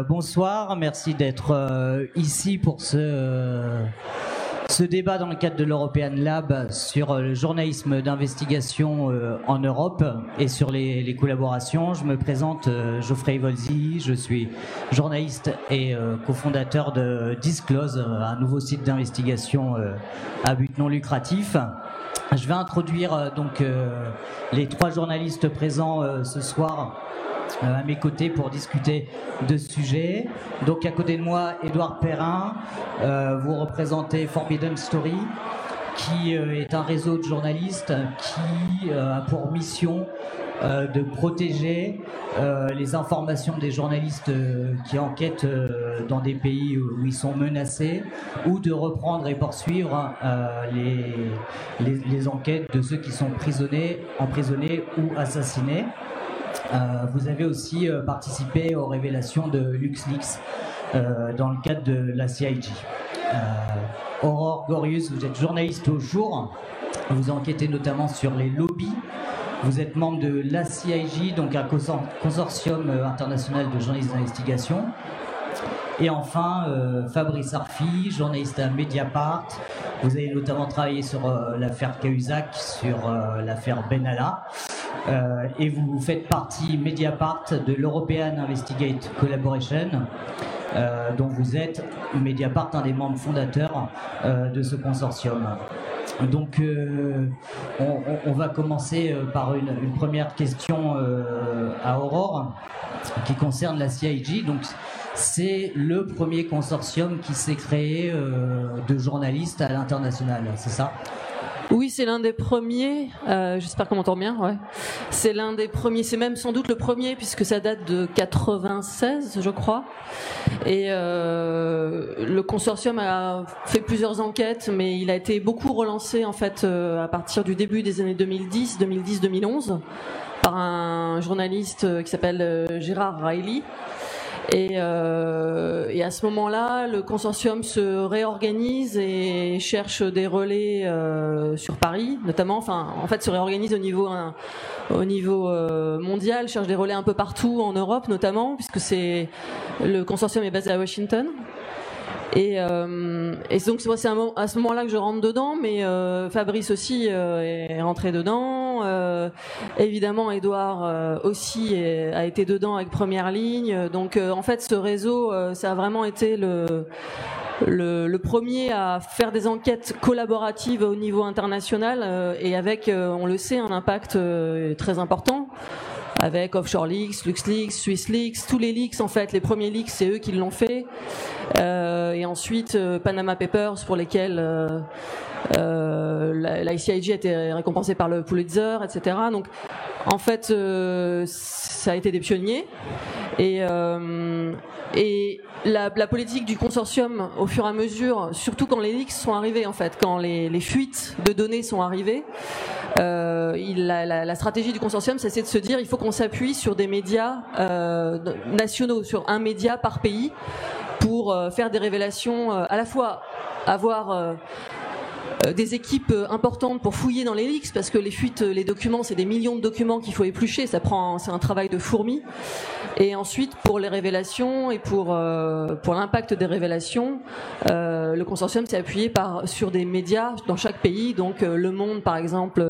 Euh, bonsoir, merci d'être euh, ici pour ce, euh, ce débat dans le cadre de l'European Lab sur le journalisme d'investigation en Europe et sur les, collaborations. Je me présente Geoffrey Volzi, je suis journaliste et cofondateur de Disclose, un nouveau site d'investigation à but non lucratif. Je vais introduire donc les trois journalistes présents ce soir à mes côtés pour discuter de ce sujet. Donc à côté de moi, Édouard Perrin, euh, vous représentez Forbidden Story, qui euh, est un réseau de journalistes qui a pour mission de protéger les informations des journalistes qui enquêtent dans des pays où ils sont menacés ou de reprendre et poursuivre les, les, enquêtes de ceux qui sont prisonnés, emprisonnés ou assassinés. Euh, vous avez aussi euh, participé aux révélations de LuxLeaks euh, dans le cadre de la CIG. Aurore Gorius, vous êtes journaliste au jour. Vous enquêtez notamment sur les lobbies. Vous êtes membre de la CIG, donc un consortium international de journalistes d'investigation. Et enfin, Fabrice Arfi, journaliste à Mediapart. Vous avez notamment travaillé sur l'affaire Cahuzac, sur l'affaire Benalla. Euh, et vous faites partie Mediapart de l'European Investigate Collaboration. Euh, dont vous êtes Mediapart, un des membres fondateurs euh, de ce consortium. Donc, on, va commencer par une, première question à Aurore qui concerne la CIG. Donc, c'est le premier consortium qui s'est créé de journalistes à l'international, c'est ça? Oui, c'est l'un des premiers. Euh, J'espère qu'on m'entend bien. Ouais. C'est l'un des premiers. C'est même sans doute le premier puisque ça date de 96, je crois. Et euh, le consortium a fait plusieurs enquêtes, mais il a été beaucoup relancé en fait euh, à partir du début des années 2010, 2010-2011 par un journaliste euh, qui s'appelle Gérard Riley et, euh, et, à ce moment-là, le consortium se réorganise et cherche des relais euh, sur Paris, notamment. Enfin, en fait, se réorganise au niveau au niveau euh, mondial, cherche des relais un peu partout en Europe, notamment, puisque c'est le consortium est basé à Washington. Et, euh, et donc c'est à ce moment-là que je rentre dedans, mais euh, Fabrice aussi euh, est rentré dedans. Euh, évidemment, Edouard euh, aussi a été dedans avec première ligne. Donc en fait, ce réseau, ça a vraiment été le, le, le, premier à faire des enquêtes collaboratives au niveau international et avec, on le sait, un impact très important avec Offshore Leaks, LuxLeaks, SwissLeaks, tous les leaks en fait, les premiers leaks c'est eux qui l'ont fait, euh, et ensuite euh, Panama Papers pour lesquels euh, euh la, ICIG a été récompensée par le Pulitzer, etc. Donc en fait ça a été des pionniers et, et la, politique du consortium au fur et à mesure, surtout quand les leaks sont arrivés en fait, quand les, fuites de données sont arrivées, euh, la, stratégie du consortium, c'est de se dire il faut qu'on s'appuie sur des médias euh, nationaux, sur un média par pays, pour euh, faire des révélations, euh, à la fois avoir euh, euh, des équipes euh, importantes pour fouiller dans les leaks parce que les fuites, euh, les documents, c'est des millions de documents qu'il faut éplucher. Ça prend, c'est un travail de fourmi. Et ensuite, pour les révélations et pour pour l'impact des révélations, euh, le consortium s'est appuyé par sur des médias dans chaque pays. Donc Le Monde, par exemple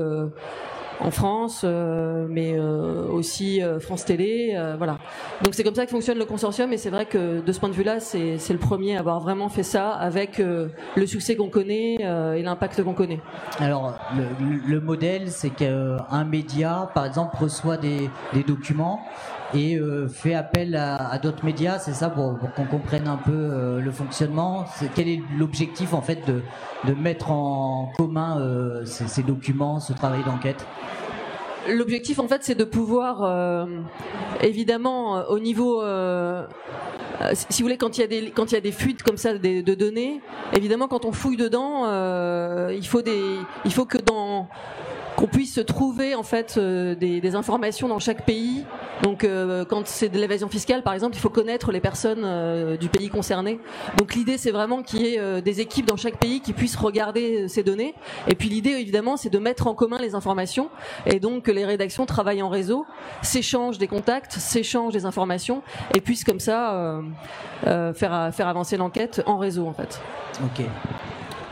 en France, euh, mais euh, aussi euh, France Télé, voilà. Donc c'est comme ça que fonctionne le consortium, et c'est vrai que de ce point de vue-là, c'est le premier à avoir vraiment fait ça avec le succès qu'on connaît et l'impact qu'on connaît. Alors le, le modèle, c'est qu'un média, par exemple, reçoit des documents et euh, fait appel à, d'autres médias, c'est ça pour, qu'on comprenne un peu euh, le fonctionnement. Quel est l'objectif en fait de, mettre en commun euh, ces, documents, ce travail d'enquête? L'objectif en fait c'est de pouvoir évidemment au niveau si vous voulez, quand il y a des quand il y a des fuites comme ça de, données, évidemment, quand on fouille dedans, il faut des il faut que dans qu'on puisse trouver en fait euh, des, informations dans chaque pays. Donc euh, quand c'est de l'évasion fiscale par exemple, il faut connaître les personnes euh, du pays concerné. Donc l'idée c'est vraiment qu'il y ait des équipes dans chaque pays qui puissent regarder ces données. Et puis l'idée évidemment c'est de mettre en commun les informations et donc que les rédactions travaillent en réseau, s'échangent des contacts, s'échangent des informations et puissent comme ça faire, faire avancer l'enquête en réseau en fait. Ok.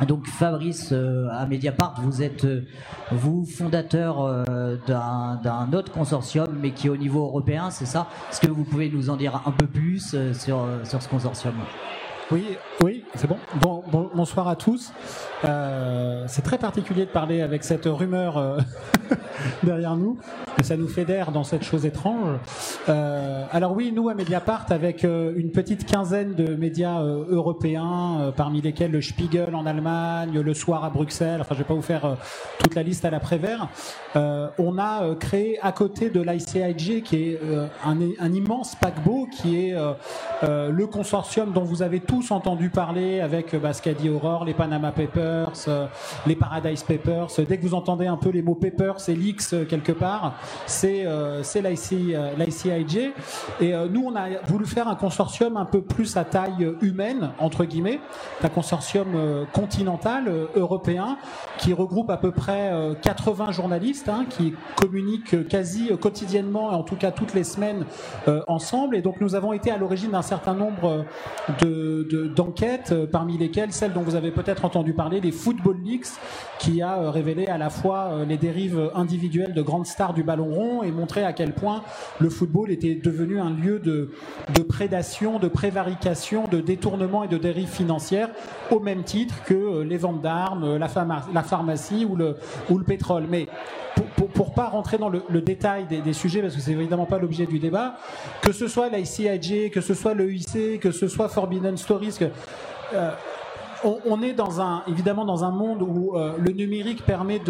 Donc Fabrice euh, à Mediapart, vous êtes euh, vous fondateur euh, d'un autre consortium, mais qui est au niveau européen, c'est ça? Est-ce que vous pouvez nous en dire un peu plus sur, sur ce consortium? Oui, oui, c'est bon. bon. Bonsoir à tous. Euh, c'est très particulier de parler avec cette rumeur euh, derrière nous, mais ça nous fédère dans cette chose étrange. Euh, alors oui, nous à Mediapart, avec une petite quinzaine de médias européens, parmi lesquels le Spiegel en Allemagne, le Soir à Bruxelles, enfin je vais pas vous faire toute la liste à l'après-vert, on a créé à côté de l'ICIG, qui est un, un, immense paquebot, qui est le consortium dont vous avez tous entendu parler avec bah, ce qu'a dit Aurore, les Panama Papers, euh, les Paradise Papers. Dès que vous entendez un peu les mots Papers et Leaks euh, quelque part, c'est euh, l'ICIJ. Et nous, on a voulu faire un consortium un peu plus à taille humaine, entre guillemets, un consortium continental européen qui regroupe à peu près 80 journalistes hein, qui communiquent quasi quotidiennement, en tout cas toutes les semaines, ensemble. Et donc nous avons été à l'origine d'un certain nombre d'enquêtes, de, parmi lesquelles celle dont vous avez peut-être entendu parler, les Football Leaks, qui a euh, révélé à la fois euh, les dérives individuelles de grandes stars du ballon rond et montré à quel point le football était devenu un lieu de, de prédation, de prévarication, de détournement et de dérives financières, au même titre que euh, les ventes d'armes, la, la, pharmacie ou le, ou le pétrole. Mais pour, pour, pas rentrer dans le, détail des, sujets, parce que c'est évidemment pas l'objet du débat, que ce soit l'ICIJ, que ce soit le IC, que ce soit Forbidden Stories, que, on, est évidemment dans un monde où euh, le numérique permet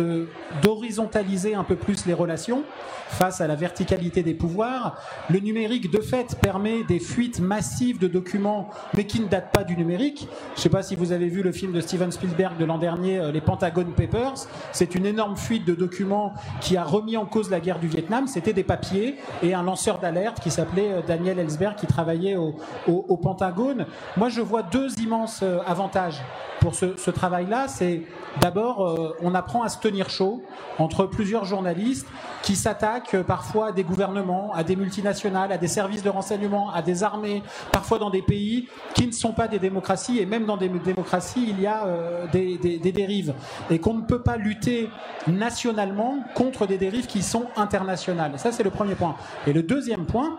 d'horizontaliser un peu plus les relations face à la verticalité des pouvoirs. Le numérique, de fait, permet des fuites massives de documents, mais qui ne datent pas du numérique. Je ne sais pas si vous avez vu le film de Steven Spielberg de l'an dernier, euh, les Pentagon Papers. C'est une énorme fuite de documents qui a remis en cause la guerre du Vietnam. C'était des papiers et un lanceur d'alerte qui s'appelait euh, Daniel Ellsberg, qui travaillait au Pentagone. Moi, je vois deux immenses avantages pour ce, travail-là, c'est d'abord, euh, on apprend à se tenir chaud entre plusieurs journalistes qui s'attaquent euh, parfois à des gouvernements, à des multinationales, à des services de renseignement, à des armées, parfois dans des pays qui ne sont pas des démocraties, et même dans des démocraties, il y a euh, des, des, dérives, et qu'on ne peut pas lutter nationalement contre des dérives qui sont internationales. Ça, c'est le premier point. Et le deuxième point,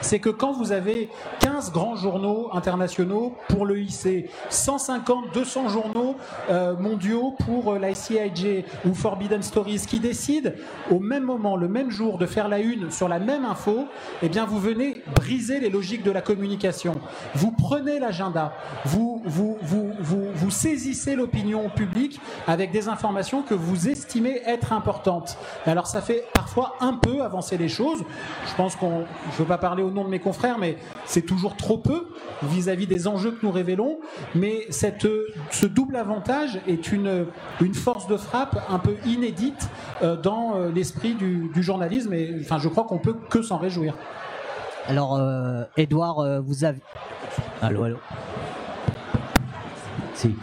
c'est que quand vous avez 15 grands journaux internationaux pour le IC, 150, 200 journaux euh, mondiaux pour euh, la CIJ ou Forbidden Stories qui décident au même moment, le même jour, de faire la une sur la même info, eh bien vous venez briser les logiques de la communication. Vous prenez l'agenda, vous, vous, vous, vous, saisissez l'opinion publique avec des informations que vous estimez être importantes. Alors ça fait parfois un peu avancer les choses. Je pense qu'on, je veux pas parler au nom de mes confrères, mais c'est toujours trop peu vis-à-vis des enjeux que nous révélons. Mais cette, ce double avantage est une, une force de frappe un peu inédite euh, dans euh, l'esprit du, journalisme. Et enfin, je crois qu'on peut que s'en réjouir. Alors, Edouard, euh, vous avez. Allô, allô. Si.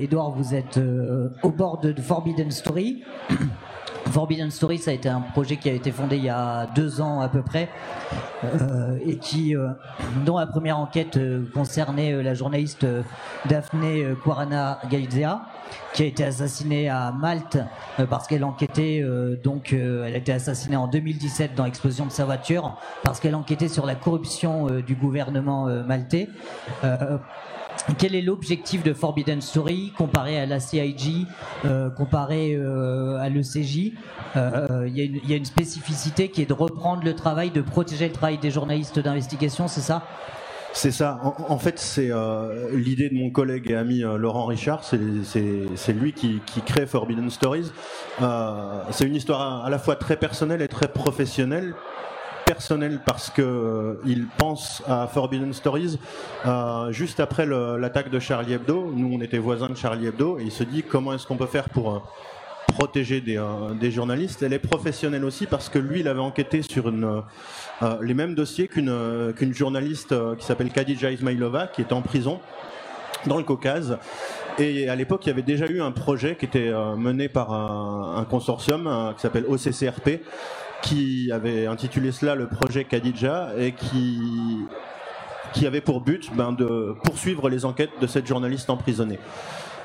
Edouard, vous êtes au bord de Forbidden Story. Forbidden Story, ça a été un projet qui a été fondé il y a deux ans à peu près, euh, et qui, euh, dont la première enquête euh, concernait la journaliste Daphné Caruana Galizea, qui a été assassinée à Malte parce qu'elle enquêtait. donc, elle a été assassinée en 2017 dans l'explosion de sa voiture parce qu'elle enquêtait sur la corruption du gouvernement maltais. Quel est l'objectif de Forbidden Story comparé à la CIG, euh, comparé euh, à l'ECJ euh, Il y, a une spécificité qui est de reprendre le travail, de protéger le travail des journalistes d'investigation, c'est ça? C'est ça. En, fait, c'est l'idée de mon collègue et ami Laurent Richard. C'est lui qui, qui, crée Forbidden Stories. c'est une histoire à, la fois très personnelle et très professionnelle personnel parce que euh, il pense à Forbidden Stories euh, juste après l'attaque de Charlie Hebdo. Nous, on était voisins de Charlie Hebdo et il se dit comment est-ce qu'on peut faire pour euh, protéger des, journalistes? Elle est professionnelle aussi parce que lui, il avait enquêté sur les mêmes dossiers qu'une journaliste qui s'appelle Khadija Ismailova, qui était en prison dans le Caucase. Et à l'époque, il y avait déjà eu un projet qui était mené par un consortium qui s'appelle OCCRP, qui avait intitulé cela le projet Khadija et qui qui avait pour but ben, de poursuivre les enquêtes de cette journaliste emprisonnée.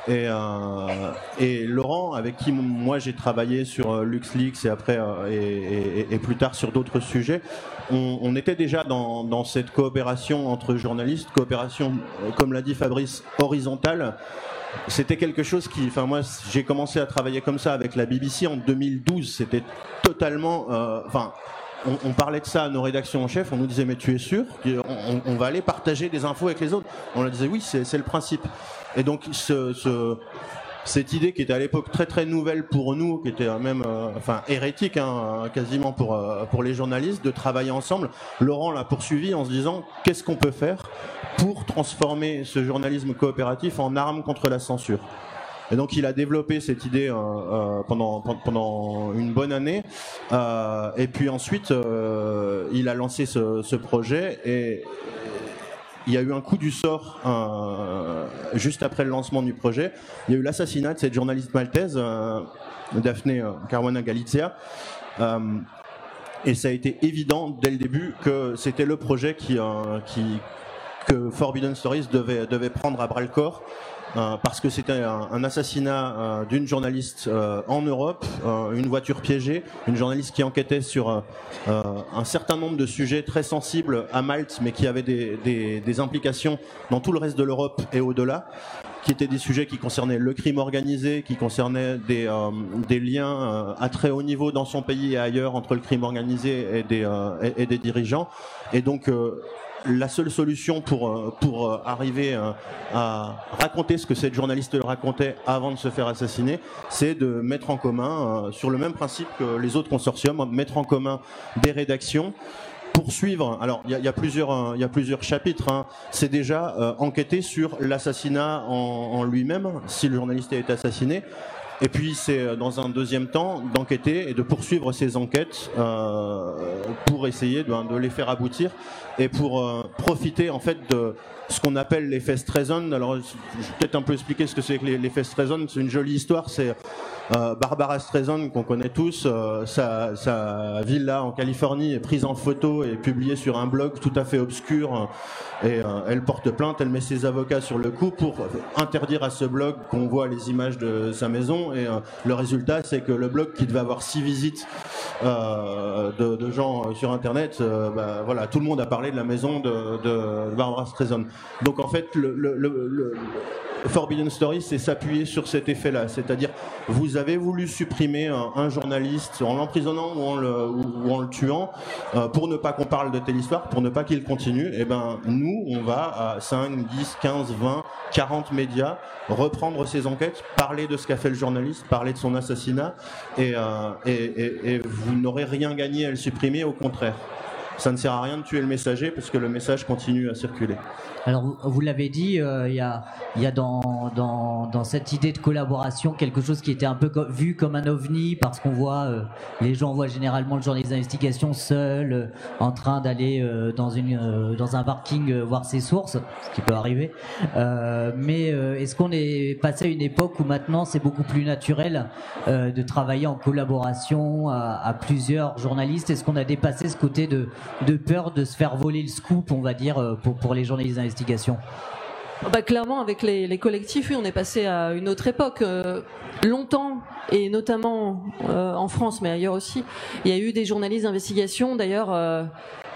Et, euh, et Laurent, avec qui moi j'ai travaillé sur euh, LuxLeaks et après euh, et, et, plus tard sur d'autres sujets, on, était déjà dans, dans, cette coopération entre journalistes, coopération, comme l'a dit Fabrice, horizontale. C'était quelque chose qui, enfin moi, j'ai commencé à travailler comme ça avec la BBC en 2012. C'était totalement, euh, enfin on, parlait de ça à nos rédactions en chef, on nous disait mais tu es sûr on, va aller partager des infos avec les autres? On leur disait oui, c'est le principe. Et donc ce, cette idée qui était à l'époque très très nouvelle pour nous, qui était même euh, enfin hérétique hein, quasiment pour euh, pour les journalistes, de travailler ensemble. Laurent l'a poursuivi en se disant qu'est-ce qu'on peut faire pour transformer ce journalisme coopératif en arme contre la censure? Et donc il a développé cette idée euh, euh pendant, pendant une bonne année. Euh, et puis ensuite, euh, il a lancé ce, ce, projet et il y a eu un coup du sort euh, juste après le lancement du projet. Il y a eu l'assassinat de cette journaliste maltaise, Daphne Caruana Galizia. et ça a été évident dès le début que c'était le projet qui, que Forbidden Stories devait, prendre à bras le corps euh, parce que c'était un, assassinat euh, d'une journaliste euh, en Europe, une voiture piégée, une journaliste qui enquêtait sur un certain nombre de sujets très sensibles à Malte, mais qui avaient des, des, des implications dans tout le reste de l'Europe et au-delà qui étaient des sujets qui concernaient le crime organisé, qui concernaient des, euh, des liens euh, à très haut niveau dans son pays et ailleurs entre le crime organisé et des, euh, et, et, des dirigeants. Et donc la seule solution pour, euh, pour euh, arriver euh, à raconter ce que cette journaliste racontait avant de se faire assassiner, c'est de mettre en commun, sur le même principe que les autres consortiums, mettre en commun des rédactions poursuivre. Alors, il y, a plusieurs, y a plusieurs chapitres. Hein. C'est déjà euh, enquêter sur l'assassinat en, lui-même, si le journaliste a été assassiné, et puis c'est dans un deuxième temps d'enquêter et de poursuivre ces enquêtes pour essayer de, de, les faire aboutir et pour euh, profiter en fait de ce qu'on appelle l'effet Streisand. Alors je vais peut-être un peu expliquer ce que c'est que l'effet Streisand. C'est une jolie histoire. C'est euh, Barbara Streisand qu'on connaît tous. Euh, sa, sa, villa en Californie est prise en photo et publiée sur un blog tout à fait obscur. Et elle porte plainte. Elle met ses avocats sur le coup pour interdire à ce blog qu'on voit les images de sa maison. Et le résultat, c'est que le blog qui devait avoir six visites de, de, gens sur Internet, bah, voilà, tout le monde a parlé de la maison de, de Barbara Streisand. Donc en fait, le, Forbidden Stories, c'est s'appuyer sur cet effet-là. C'est-à-dire, vous avez voulu supprimer un, journaliste en l'emprisonnant ou, en le, tuant euh, pour ne pas qu'on parle de telle histoire, pour ne pas qu'il continue. Et eh ben, nous, on va à 5, 10, 15, 20, 40 médias reprendre ces enquêtes, parler de ce qu'a fait le journaliste, parler de son assassinat, et, euh, vous n'aurez rien gagné à le supprimer, au contraire ça ne sert à rien de tuer le messager parce que le message continue à circuler. Alors, vous l'avez dit, euh, il y a, dans, cette idée de collaboration quelque chose qui était un peu vu comme un ovni parce qu'on voit, euh, les gens voient généralement le journaliste d'investigation seul, euh, en train d'aller dans, un parking voir ses sources, ce qui peut arriver. mais est-ce qu'on est passé à une époque où maintenant c'est beaucoup plus naturel de travailler en collaboration à plusieurs journalistes? Est-ce qu'on a dépassé ce côté de de peur de se faire voler le scoop, on va dire, euh, pour, les journalistes d'investigation bah, clairement, avec les, collectifs, oui, on est passé à une autre époque. Euh, longtemps, et notamment euh, en France, mais ailleurs aussi, il y a eu des journalistes d'investigation, d'ailleurs,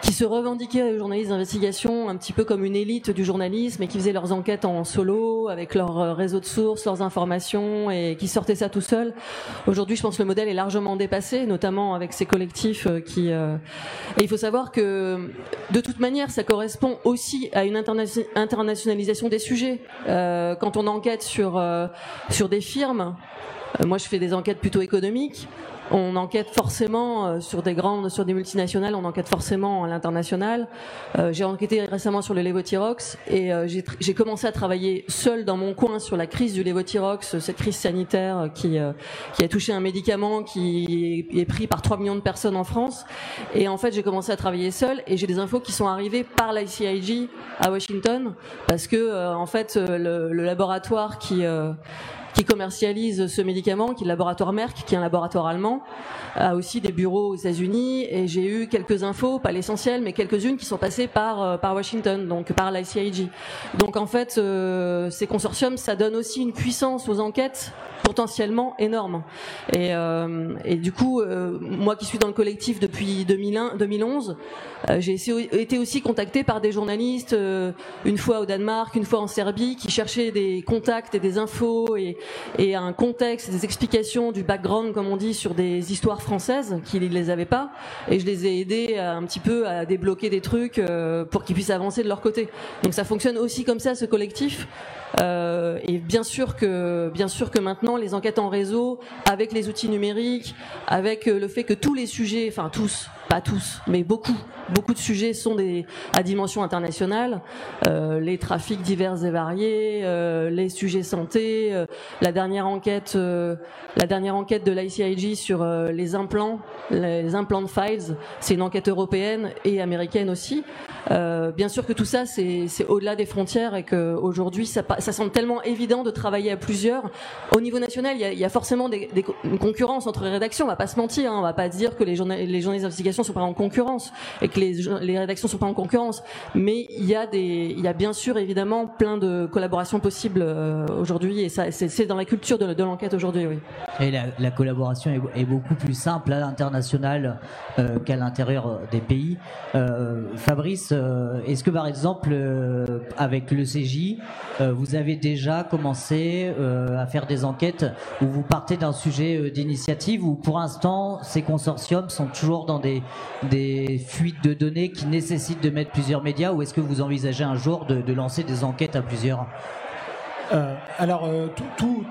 qui se revendiquaient journalistes d'investigation un petit peu comme une élite du journalisme et qui faisaient leurs enquêtes en solo avec leur euh, réseau de sources, leurs informations et qui sortaient ça tout seul. Aujourd'hui, je pense que le modèle est largement dépassé, notamment avec ces collectifs euh, qui. Euh... Et il faut savoir que de toute manière, ça correspond aussi à une interna internationalisation des sujets. Euh, quand on enquête sur euh, sur des firmes, moi je fais des enquêtes plutôt économiques on enquête forcément euh, sur des grandes, sur des multinationales, on enquête forcément à l'international. Euh, j'ai enquêté récemment sur le Levothyrox et euh, j'ai commencé à travailler seul dans mon coin sur la crise du Levothyrox, cette crise sanitaire qui, qui a touché un médicament qui est pris par 3 millions de personnes en France. Et en fait, j'ai commencé à travailler seul et j'ai des infos qui sont arrivées par l'ICIG à Washington parce que en fait le, le laboratoire qui qui commercialise ce médicament, qui est le laboratoire Merck, qui est un laboratoire allemand, a aussi des bureaux aux États-Unis. Et j'ai eu quelques infos, pas l'essentiel, mais quelques-unes qui sont passées par euh, par Washington, donc par l'ICIG. Donc en fait, euh, ces consortiums, ça donne aussi une puissance aux enquêtes potentiellement énorme. Et, euh, du coup, euh, moi qui suis dans le collectif depuis 2001, 2011, euh, j'ai été aussi contacté par des journalistes, une fois au Danemark, une fois en Serbie, qui cherchaient des contacts et des infos et, un contexte, des explications du background, comme on dit, sur des histoires françaises qui ne les avaient pas. Et je les ai aidés un petit peu à débloquer des trucs pour qu'ils puissent avancer de leur côté. Donc ça fonctionne aussi comme ça, ce collectif. Euh, et bien sûr que, bien sûr que maintenant, les enquêtes en réseau, avec les outils numériques, avec euh, le fait que tous les sujets, enfin tous, pas tous, mais beaucoup, beaucoup de sujets sont à dimension internationale. Euh, les trafics divers et variés, euh, les sujets santé, euh, la dernière enquête, la dernière enquête de l'ICIG sur les implants, les implants files, c'est une enquête européenne et américaine aussi. bien sûr que tout ça, c'est au-delà des frontières et qu'aujourd'hui, ça, semble tellement évident de travailler à plusieurs. Au niveau national, il y a, forcément une concurrence entre rédactions. On va pas se mentir, hein, on va pas dire que les, les journalistes d'investigation sont pas en concurrence et que les, les rédactions sont pas en concurrence. Mais il y a des, il y a bien sûr évidemment plein de collaborations possibles euh, aujourd'hui et ça, c'est dans la culture de, l'enquête aujourd'hui, oui. Et la, la collaboration est, beaucoup plus simple à l'international euh, qu'à l'intérieur des pays. Euh, Fabrice, euh, est-ce que par exemple euh, avec le CJ, vous avez déjà commencé à faire des enquêtes où vous partez d'un sujet d'initiative ou pour l'instant ces consortiums sont toujours dans des des fuites de données qui nécessitent de mettre plusieurs médias ou est-ce que vous envisagez un jour de, lancer des enquêtes à plusieurs euh, alors euh, tout,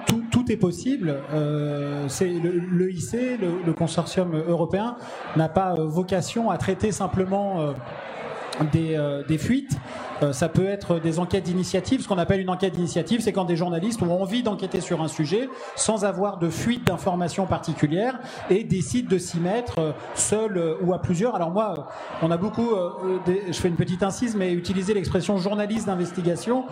est possible. Euh, c'est le, consortium européen, n'a pas euh, vocation à traiter simplement des, fuites. Ça peut être des enquêtes d'initiative. Ce qu'on appelle une enquête d'initiative, c'est quand des journalistes ont envie d'enquêter sur un sujet sans avoir de fuite d'informations particulières et décident de s'y mettre seul ou à plusieurs. Alors moi, on a beaucoup, je fais une petite incise, mais utiliser l'expression journaliste d'investigation.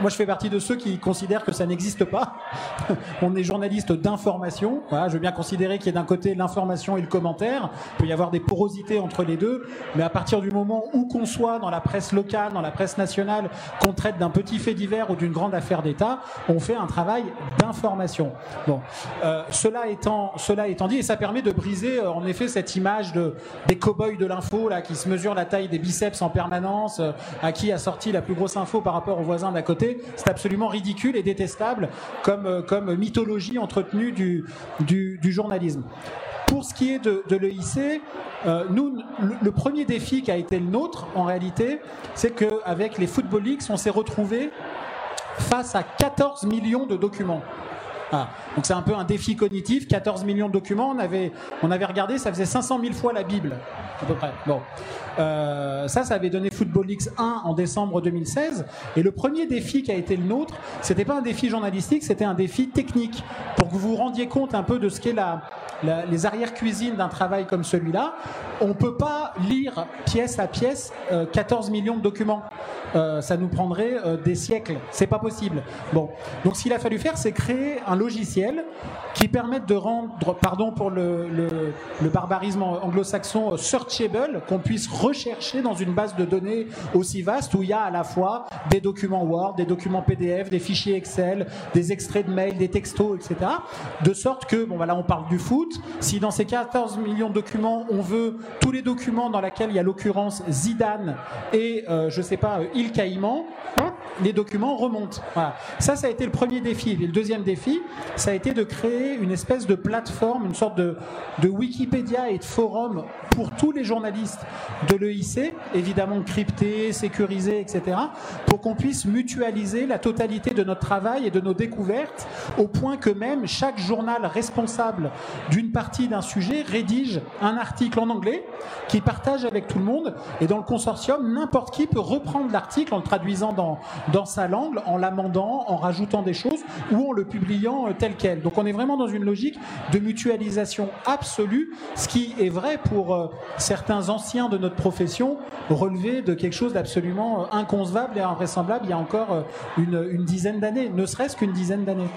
Moi, je fais partie de ceux qui considèrent que ça n'existe pas. on est journaliste d'information. Je veux bien considérer qu'il y a d'un côté l'information et le commentaire. Il peut y avoir des porosités entre les deux, mais à partir du moment où qu'on soit dans la presse locale, dans la presse nationale, qu'on traite d'un petit fait divers ou d'une grande affaire d'État, on fait un travail d'information. Bon, euh, cela étant, cela étant dit, et ça permet de briser euh, en effet cette image de des cow-boys de l'info là qui se mesurent la taille des biceps en permanence, euh, à qui a sorti la plus grosse info par rapport aux voisins d'à côté. C'est absolument ridicule et détestable comme comme mythologie entretenue du, du journalisme. Pour ce qui est de, l'EIC, euh, nous, le, premier défi qui a été le nôtre, en réalité, c'est qu'avec les Football Leagues, on s'est retrouvé face à 14 millions de documents. Ah. Donc c'est un peu un défi cognitif. 14 millions de documents. On avait, on avait regardé, ça faisait 500 000 fois la Bible, à peu près. Bon. Euh, ça, ça avait donné Football League 1 en décembre 2016. Et le premier défi qui a été le nôtre, c'était pas un défi journalistique, c'était un défi technique. Pour que vous vous rendiez compte un peu de ce qu'est la, les arrières-cuisines d'un travail comme celui-là, on peut pas lire pièce à pièce euh, 14 millions de documents. Euh, ça nous prendrait euh, des siècles. C'est pas possible. Bon. Donc ce qu'il a fallu faire, c'est créer un logiciel qui permette de rendre, pardon pour le, le, barbarisme anglo-saxon, searchable, qu'on puisse rechercher dans une base de données aussi vaste où il y a à la fois des documents Word, des documents PDF, des fichiers Excel, des extraits de mails, des textos, etc. De sorte que, bon voilà, on parle du foot. Si dans ces 14 millions de documents, on veut tous les documents dans lesquels il y a l'occurrence Zidane et, euh, je sais pas, Il Caïman, les documents remontent. Ça, ça a été le premier défi. Et le deuxième défi, ça a été de créer une espèce de plateforme, une sorte de, de Wikipédia et de forum pour tous les journalistes de l'EIC évidemment cryptés, sécurisés, etc., pour qu'on puisse mutualiser la totalité de notre travail et de nos découvertes, au point que même chaque journal responsable d'une partie d'un sujet rédige un article en anglais qui partage avec tout le monde. Et dans le consortium, n'importe qui peut reprendre l'article en le traduisant dans, dans sa langue, en l'amendant, en rajoutant des choses ou en le publiant euh, tel quel. Donc on est vraiment dans une logique de mutualisation absolue, ce qui est vrai pour euh, certains anciens de notre profession, relevé de quelque chose d'absolument euh, inconcevable et invraisemblable il y a encore une, une dizaine d'années, ne serait-ce qu'une dizaine d'années.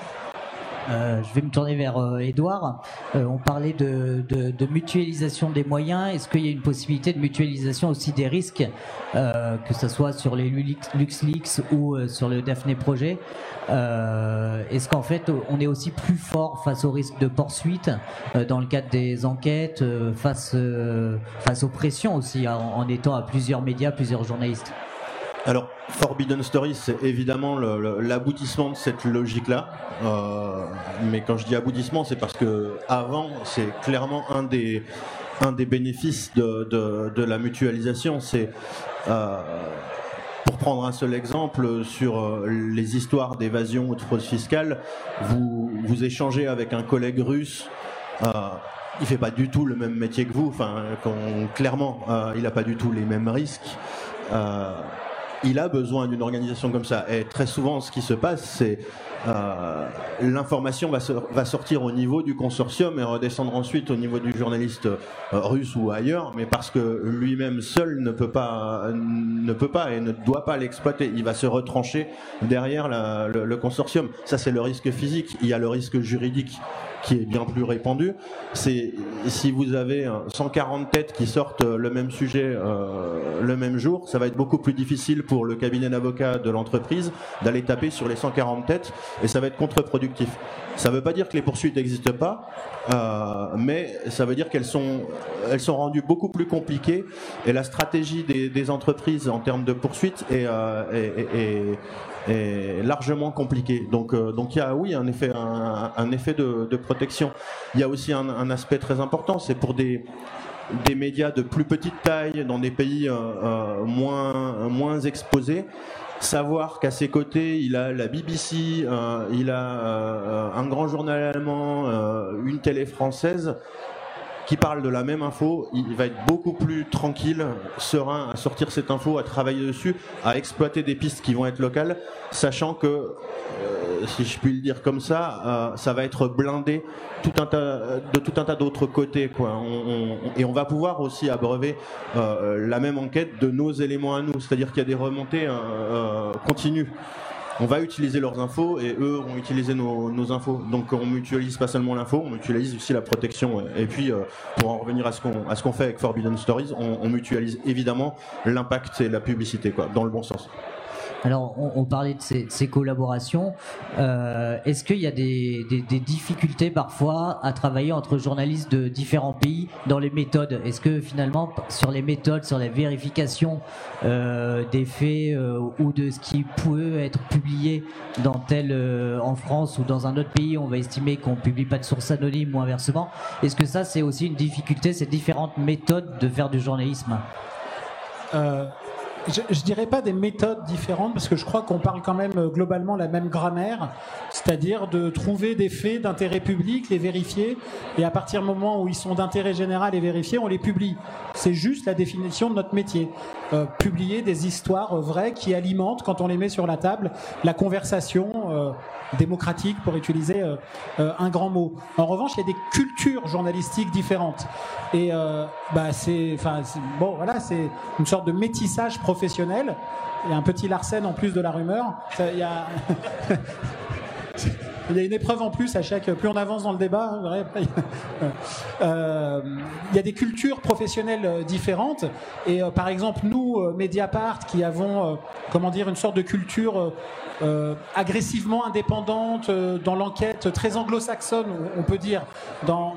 Euh, je vais me tourner vers Edouard. Euh, on parlait de, mutualisation des moyens. Est-ce qu'il y a une possibilité de mutualisation aussi des risques, euh, que ce soit sur les LuxLeaks ou euh, sur le Daphné Projet euh, Est-ce qu'en fait, on est aussi plus fort face au risque de poursuite dans le cadre des enquêtes, face, aux pressions aussi, en étant à plusieurs médias, plusieurs journalistes? Alors, Forbidden Stories, c'est évidemment l'aboutissement de cette logique-là. Euh, mais quand je dis aboutissement, c'est parce que avant, c'est clairement un des, un des bénéfices de, de, de la mutualisation. C'est euh, pour prendre un seul exemple sur euh, les histoires d'évasion ou de fraude fiscale, vous, vous échangez avec un collègue russe. Euh, il fait pas du tout le même métier que vous. Enfin, clairement, euh, il n'a pas du tout les mêmes risques. Euh, il a besoin d'une organisation comme ça. Et très souvent, ce qui se passe, c'est euh, l'information va, sortir au niveau du consortium et redescendre ensuite au niveau du journaliste euh, russe ou ailleurs, mais parce que lui-même seul ne peut pas, ne peut pas et ne doit pas l'exploiter. Il va se retrancher derrière le consortium. Ça, c'est le risque physique. Il y a le risque juridique qui est bien plus répandu. C'est si vous avez 140 têtes qui sortent le même sujet euh, le même jour, ça va être beaucoup plus difficile pour le cabinet d'avocats de l'entreprise d'aller taper sur les 140 têtes et ça va être contre-productif. Ça ne veut pas dire que les poursuites n'existent pas, euh, mais ça veut dire qu'elles sont, elles sont rendues beaucoup plus compliquées et la stratégie des, entreprises en termes de poursuites euh, est largement compliqué. Donc, euh, donc il y a, oui, un effet, un, effet de, protection. Il y a aussi un, aspect très important, c'est pour des des médias de plus petite taille dans des pays euh, euh, moins moins exposés savoir qu'à ses côtés il a la BBC il a un grand journal allemand une télé française qui parle de la même info, il va être beaucoup plus tranquille, serein à sortir cette info, à travailler dessus, à exploiter des pistes qui vont être locales, sachant que, euh, si je puis le dire comme ça, euh, ça va être blindé tout un tas, de tout un tas d'autres côtés. Quoi. Et on va pouvoir aussi abreuver euh, la même enquête de nos éléments à nous, c'est-à-dire qu'il y a des remontées euh, continues on va utiliser leurs infos et eux vont utiliser nos, infos. Donc on mutualise pas seulement l'info, on mutualise aussi la protection. Et puis euh, pour en revenir à ce qu'on à ce qu'on fait avec Forbidden Stories, on, on mutualise évidemment l'impact et la publicité, quoi, dans le bon sens. Alors, on, parlait de ces, collaborations. Euh, Est-ce qu'il y a des, difficultés parfois à travailler entre journalistes de différents pays dans les méthodes? Est-ce que finalement, sur les méthodes, sur la vérification euh, des faits euh, ou de ce qui peut être publié dans tel en France ou dans un autre pays, on va estimer qu'on publie pas de source anonyme ou inversement? Est-ce que ça, c'est aussi une difficulté, ces différentes méthodes de faire du journalisme? Je, je dirais pas des méthodes différentes parce que je crois qu'on parle quand même euh, globalement la même grammaire, c'est-à-dire de trouver des faits d'intérêt public, les vérifier et à partir du moment où ils sont d'intérêt général et vérifiés, on les publie. C'est juste la définition de notre métier. Euh, publier des histoires vraies qui alimentent, quand on les met sur la table, la conversation euh, démocratique, pour utiliser euh, un grand mot. En revanche, il y a des cultures journalistiques différentes. Et bah, c'est, enfin, bon, voilà, c'est une sorte de métissage professionnel. Il y a un petit Larsen en plus de la rumeur. Il y a Il y a une épreuve en plus à chaque. Plus on avance dans le débat, euh, il y a des cultures professionnelles différentes. Et euh, par exemple, nous, euh, Mediapart, qui avons, euh, comment dire, une sorte de culture euh, agressivement indépendante dans l'enquête, très anglo-saxonne, on peut dire, dans,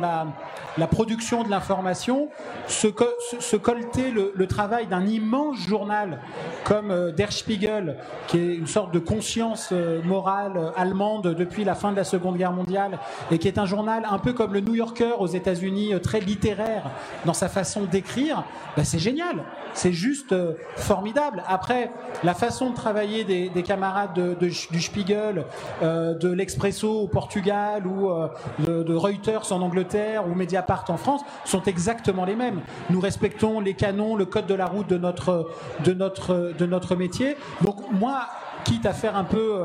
la, production de l'information, se, co se, colter le travail d'un immense journal comme Der Spiegel, qui est une sorte de conscience morale allemande depuis la fin de la Seconde Guerre mondiale et qui est un journal un peu comme le New Yorker aux États-Unis, euh, très littéraire dans sa façon d'écrire, bah, c'est génial. C'est juste euh, formidable. Après, la façon de travailler des, camarades de, du Spiegel, euh, de l'Expresso au Portugal ou de, de, Reuters en Angleterre ou Mediapart en France sont exactement les mêmes. Nous respectons les canons, le code de la route de notre, de notre, de notre métier. Donc moi, quitte à faire un peu euh,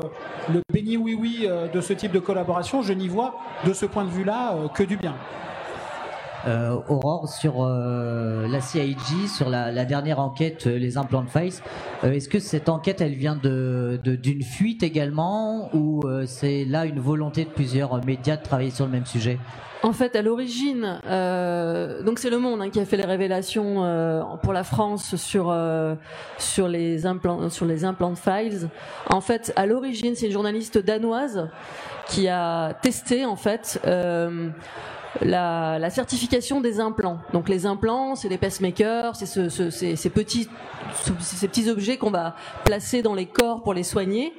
le béni oui-oui euh, de ce type de collaboration, je n'y vois de ce point de vue-là euh, que du bien. Aurore, sur la CIG, sur la, dernière enquête, les implants de Face, est-ce que cette enquête, elle vient d'une de, fuite également ou c'est là une volonté de plusieurs médias de travailler sur le même sujet? En fait, à l'origine, euh, donc c'est Le Monde hein, qui a fait les révélations euh, pour la France sur euh, sur les implants sur les implant files. En fait, à l'origine, c'est une journaliste danoise qui a testé en fait la, la, certification des implants. Donc les implants, c'est les pacemakers, c'est ce, ce, ces, petits ces petits objets qu'on va placer dans les corps pour les soigner.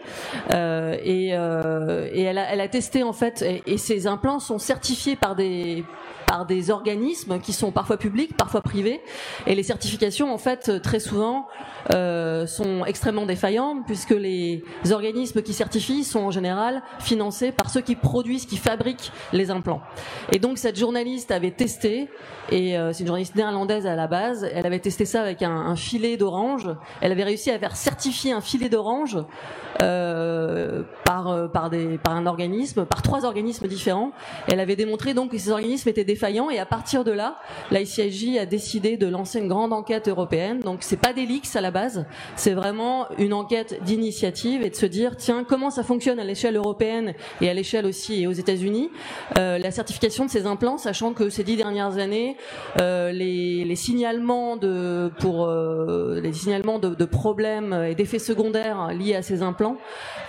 Euh, et, euh, et elle, a, elle, a, testé en fait, et, ces implants sont certifiés par des par des organismes qui sont parfois publics, parfois privés. Et les certifications, en fait, très souvent, euh, sont extrêmement défaillantes puisque les organismes qui certifient sont en général financés par ceux qui produisent, qui fabriquent les implants. Et donc cette journaliste avait testé, et euh, c'est une journaliste néerlandaise à la base, elle avait testé ça avec un, filet d'orange. Elle avait réussi à faire certifier un filet d'orange euh, par par des par un organisme, par trois organismes différents. Elle avait démontré donc que ces organismes étaient et à partir de là, la ICIJ a décidé de lancer une grande enquête européenne. Donc c'est pas des leaks à la base, c'est vraiment une enquête d'initiative et de se dire tiens comment ça fonctionne à l'échelle européenne et à l'échelle aussi et aux États-Unis euh, la certification de ces implants, sachant que ces dix dernières années euh, les, signalements de pour euh, les signalements de, problèmes et d'effets secondaires liés à ces implants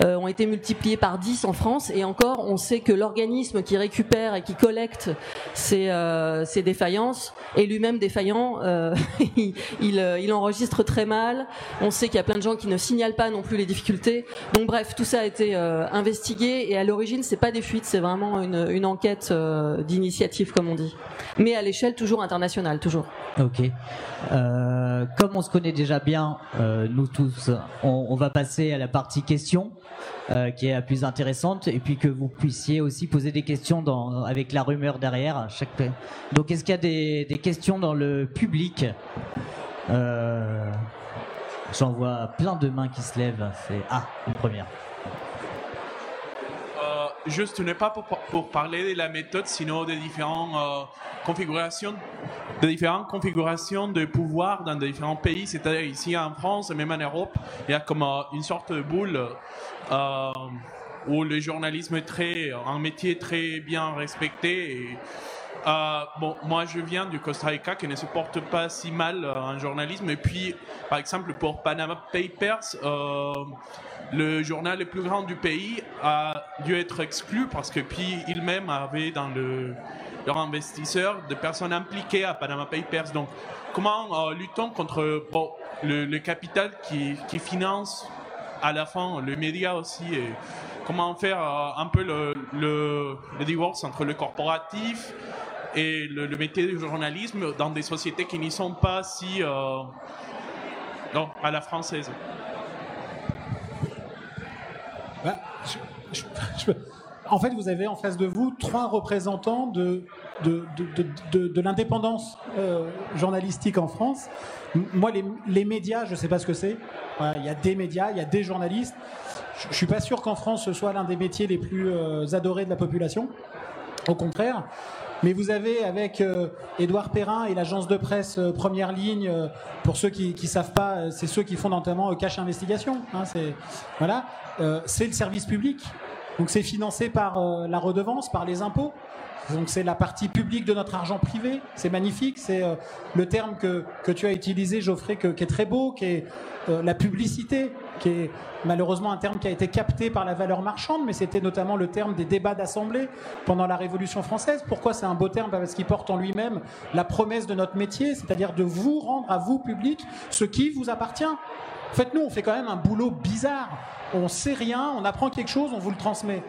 ont été multipliés par 10 en France. Et encore, on sait que l'organisme qui récupère et qui collecte ces, euh, ces défaillances est lui-même défaillant. Euh, il, il, enregistre très mal. On sait qu'il y a plein de gens qui ne signalent pas non plus les difficultés. Donc bref, tout ça a été investigué. Et à l'origine, c'est pas des fuites, c'est vraiment une, une enquête d'initiative, comme on dit. Mais à l'échelle toujours internationale, toujours. Ok. comme on se connaît déjà bien, nous tous, on, on va passer à la partie questions, euh, qui est la plus intéressante, et puis que vous puissiez aussi poser des questions avec la rumeur derrière. Chaque... Donc, est-ce qu'il y a des, des, questions dans le public? Euh, J'en vois plein de mains qui se lèvent. C'est ah, une première juste n'est pas pour, parler de la méthode, sinon des différentes euh, configurations, des différentes configurations de pouvoir dans différents pays. C'est-à-dire ici en France même en Europe, il y a comme euh, une sorte de boule euh, où le journalisme est très, un métier très bien respecté. Bon, moi je viens du Costa Rica qui ne supporte pas si mal un journalisme. Et puis, par exemple, pour Panama Papers, le journal le plus grand du pays a dû être exclu parce que puis il-même avait dans le, leur investisseur des personnes impliquées à Panama Papers. Donc, comment euh, luttons contre le, capital qui, finance à la fin le média aussi comment faire euh, un peu le, divorce entre le corporatif et le, métier du journalisme dans des sociétés qui n'y sont pas si euh, non, à la française. Bah, en fait, vous avez en face de vous trois représentants de, de, de, de, l'indépendance euh, journalistique en France. Moi, les, les médias, je ne sais pas ce que c'est. Il y a des médias, il y a des journalistes. Je ne suis pas sûr qu'en France, ce soit l'un des métiers les plus euh, adorés de la population. Au contraire. Mais vous avez avec euh, Édouard Perrin et l'agence de presse Première Ligne, pour ceux qui ne savent pas, c'est ceux qui font notamment Cache Investigation. Hein, voilà. Euh, c'est le service public. Donc c'est financé par euh, la redevance, par les impôts. Donc c'est la partie publique de notre argent privé. C'est magnifique. C'est euh, le terme que, que tu as utilisé, Geoffrey, qui est très beau, qui est la publicité, qui est malheureusement un terme qui a été capté par la valeur marchande, mais c'était notamment le terme des débats d'assemblée pendant la Révolution française. Pourquoi c'est un beau terme? Parce qu'il porte en lui-même la promesse de notre métier, c'est-à-dire de vous rendre à vous, public, ce qui vous appartient. En fait, nous, on fait quand même un boulot bizarre. On sait rien, on apprend quelque chose, on vous le transmet.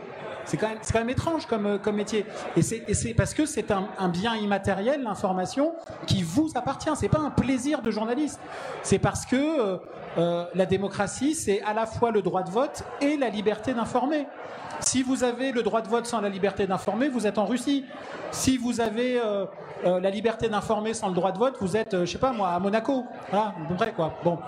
C'est quand, même, quand même étrange comme, comme métier. Et c'est parce que c'est un, bien immatériel, l'information, qui vous appartient. C'est pas un plaisir de journaliste. C'est parce que euh, la démocratie, c'est à la fois le droit de vote et la liberté d'informer. Si vous avez le droit de vote sans la liberté d'informer, vous êtes en Russie. Si vous avez euh, euh, la liberté d'informer sans le droit de vote, vous êtes, je sais pas moi, à Monaco. Voilà, vrai quoi. Bon,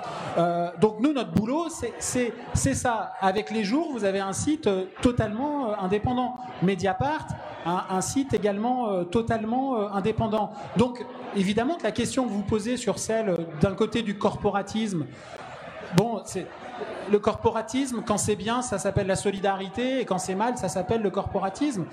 donc nous, notre boulot, c'est ça. Avec les jours, vous avez un site totalement indépendant. Mediapart, un, un site également totalement indépendant. Donc, évidemment que la question que vous posez sur celle d'un côté du corporatisme, bon, c'est le corporatisme, quand c'est bien, ça s'appelle la solidarité, et quand c'est mal, ça s'appelle le corporatisme.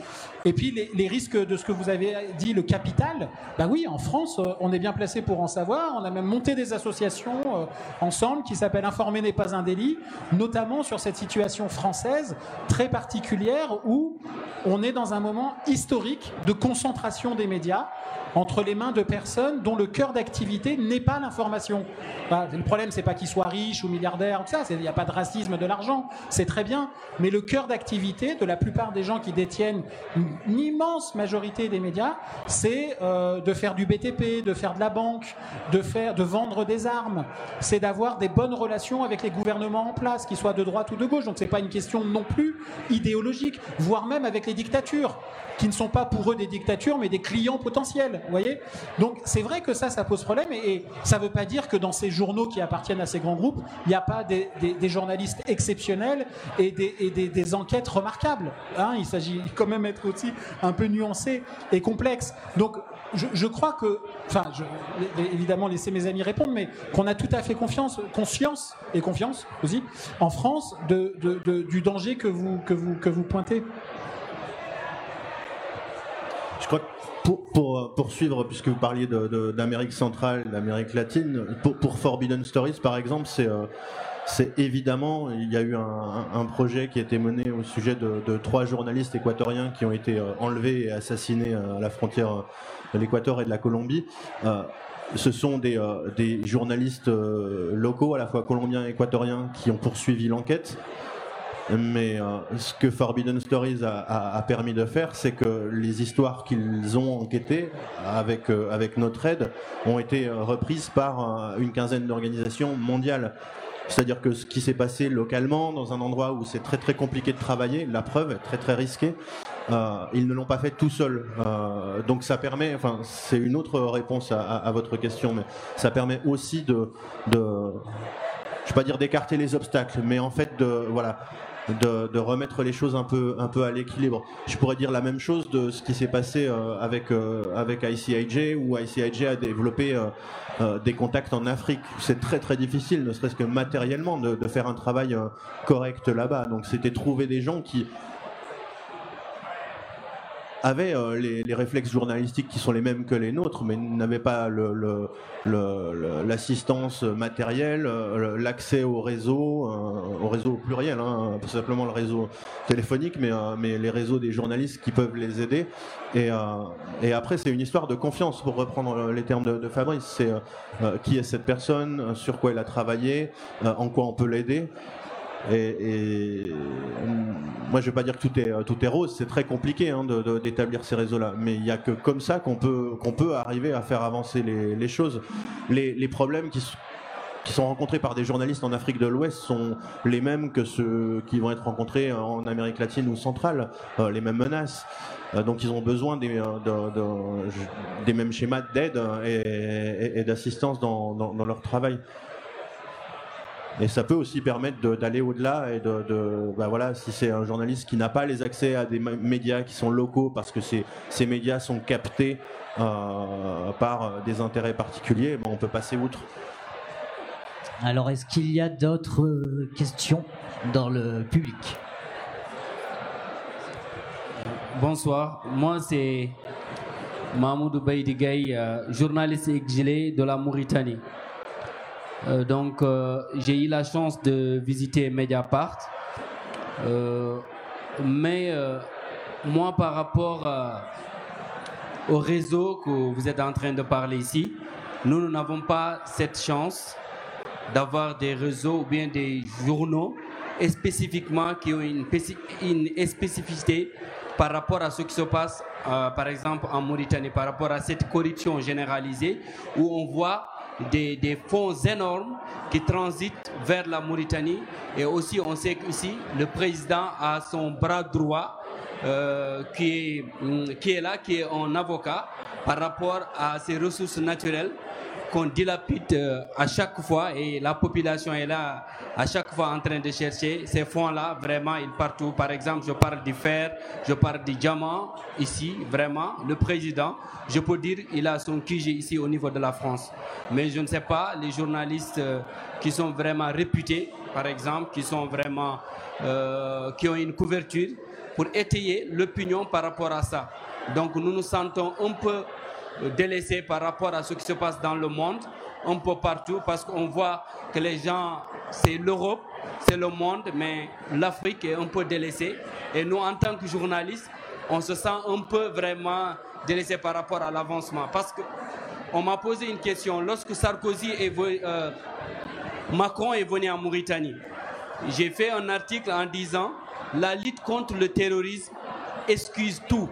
Et puis les, risques de ce que vous avez dit, le capital, bah oui, en France, euh, on est bien placé pour en savoir. On a même monté des associations euh, ensemble qui s'appellent Informer n'est pas un délit, notamment sur cette situation française très particulière où on est dans un moment historique de concentration des médias entre les mains de personnes dont le cœur d'activité n'est pas l'information. le problème, c'est pas qu'ils soient riches ou milliardaires, ça, il n'y a pas de racisme de l'argent, c'est très bien. Mais le cœur d'activité de la plupart des gens qui détiennent une immense majorité des médias, c'est euh, de faire du BTP, de faire de la banque, de faire, de vendre des armes. C'est d'avoir des bonnes relations avec les gouvernements en place, qu'ils soient de droite ou de gauche. Donc c'est pas une question non plus idéologique, voire même avec les dictatures qui ne sont pas pour eux des dictatures, mais des clients potentiels. Vous voyez? Donc c'est vrai que ça, ça pose problème, et, ça ne veut pas dire que dans ces journaux qui appartiennent à ces grands groupes, il n'y a pas des, journalistes exceptionnels et des, enquêtes remarquables. Hein? Il s'agit quand même d'être aussi un peu nuancé et complexe. Donc je, crois que, enfin, je, évidemment, laissez mes amis répondre, mais qu'on a tout à fait confiance, conscience et confiance aussi en France du danger que vous, que vous, que vous pointez. Je crois que pour, euh, poursuivre, puisque vous parliez d'Amérique centrale, d'Amérique latine, pour, Forbidden Stories par exemple, c'est euh, évidemment, il y a eu un, projet qui a été mené au sujet de, trois journalistes équatoriens qui ont été euh, enlevés et assassinés à la frontière de l'Équateur et de la Colombie. ce sont des journalistes locaux, à la fois colombiens et équatoriens, qui ont poursuivi l'enquête. Mais euh, ce que Forbidden Stories a, permis de faire, c'est que les histoires qu'ils ont enquêtées avec, euh, avec notre aide ont été euh, reprises par une quinzaine d'organisations mondiales. C'est-à-dire que ce qui s'est passé localement, dans un endroit où c'est très très compliqué de travailler, la preuve est très très risquée, ils ne l'ont pas fait tout seuls. donc ça permet, enfin c'est une autre réponse à, votre question, mais ça permet aussi de, de je vais pas dire d'écarter les obstacles, mais en fait de voilà de, remettre les choses un peu, un peu à l'équilibre. Je pourrais dire la même chose de ce qui s'est passé euh, avec, euh, avec ICIJ, où ICIJ a développé euh, des contacts en Afrique. C'est très très difficile, ne serait-ce que matériellement, de, de faire un travail correct là-bas. Donc c'était trouver des gens qui avaient euh, les, réflexes journalistiques qui sont les mêmes que les nôtres, mais n'avaient pas l'assistance matérielle, euh, l'accès au réseau, euh, au réseau pluriel, hein, pas simplement le réseau téléphonique, mais, les réseaux des journalistes qui peuvent les aider. Et, après, c'est une histoire de confiance, pour reprendre les termes de Fabrice. C'est qui est cette personne, sur quoi elle a travaillé, en quoi on peut l'aider. Et, moi, je vais pas dire que tout est tout est rose. C'est très compliqué hein, d'établir ces réseaux-là. Mais il y a que comme ça qu'on peut qu'on peut arriver à faire avancer les, choses. Les, les problèmes qui qui sont rencontrés par des journalistes en Afrique de l'Ouest sont les mêmes que ceux qui vont être rencontrés en Amérique latine ou centrale, euh, les mêmes menaces. Euh, donc ils ont besoin des, euh, des mêmes schémas d'aide et, d'assistance dans, dans, leur travail. Et ça peut aussi permettre d'aller au-delà et de, bah voilà, si c'est un journaliste qui n'a pas les accès à des médias qui sont locaux parce que ces, ces médias sont captés euh, par euh, des intérêts particuliers, on peut passer outre. Alors, est-ce qu'il y a d'autres euh, questions dans le public? Bonsoir, moi c'est Mahmoud Baïdigay, journaliste exilé de la Mauritanie. Euh, donc, euh, j'ai eu la chance de visiter Mediapart. Euh, mais moi, par rapport au réseau que vous êtes en train de parler ici, nous, n'avons pas cette chance d'avoir des réseaux ou bien des journaux spécifiquement qui ont une, spécificité par rapport à ce qui se passe, par exemple, en Mauritanie, par rapport à cette corruption généralisée, où on voit des, fonds énormes qui transitent vers la Mauritanie. Et aussi, on sait qu'ici, le président a son bras droit euh, qui, est, mm, qui est là, qui est un avocat par rapport à ces ressources naturelles qu'on dilapide euh, à chaque fois et la population est là à chaque fois en train de chercher ces fonds-là. Vraiment, ils partout. Par exemple, je parle du fer, je parle du diamant ici, vraiment. Le président, je peux dire, il a son QG ici au niveau de la France. Mais je ne sais pas, les journalistes euh, qui sont vraiment réputés, par exemple, qui sont vraiment, euh, qui ont une couverture pour étayer l'opinion par rapport à ça. Donc nous nous sentons un peu délaissés par rapport à ce qui se passe dans le monde, un peu partout, parce qu'on voit que les gens, c'est l'Europe, c'est le monde, mais l'Afrique est un peu délaissée. Et nous, en tant que journalistes, on se sent un peu vraiment délaissé par rapport à l'avancement. Parce que on m'a posé une question. Lorsque Sarkozy et euh, Macron est venu en Mauritanie, j'ai fait un article en disant la lutte contre le terrorisme excuse tout.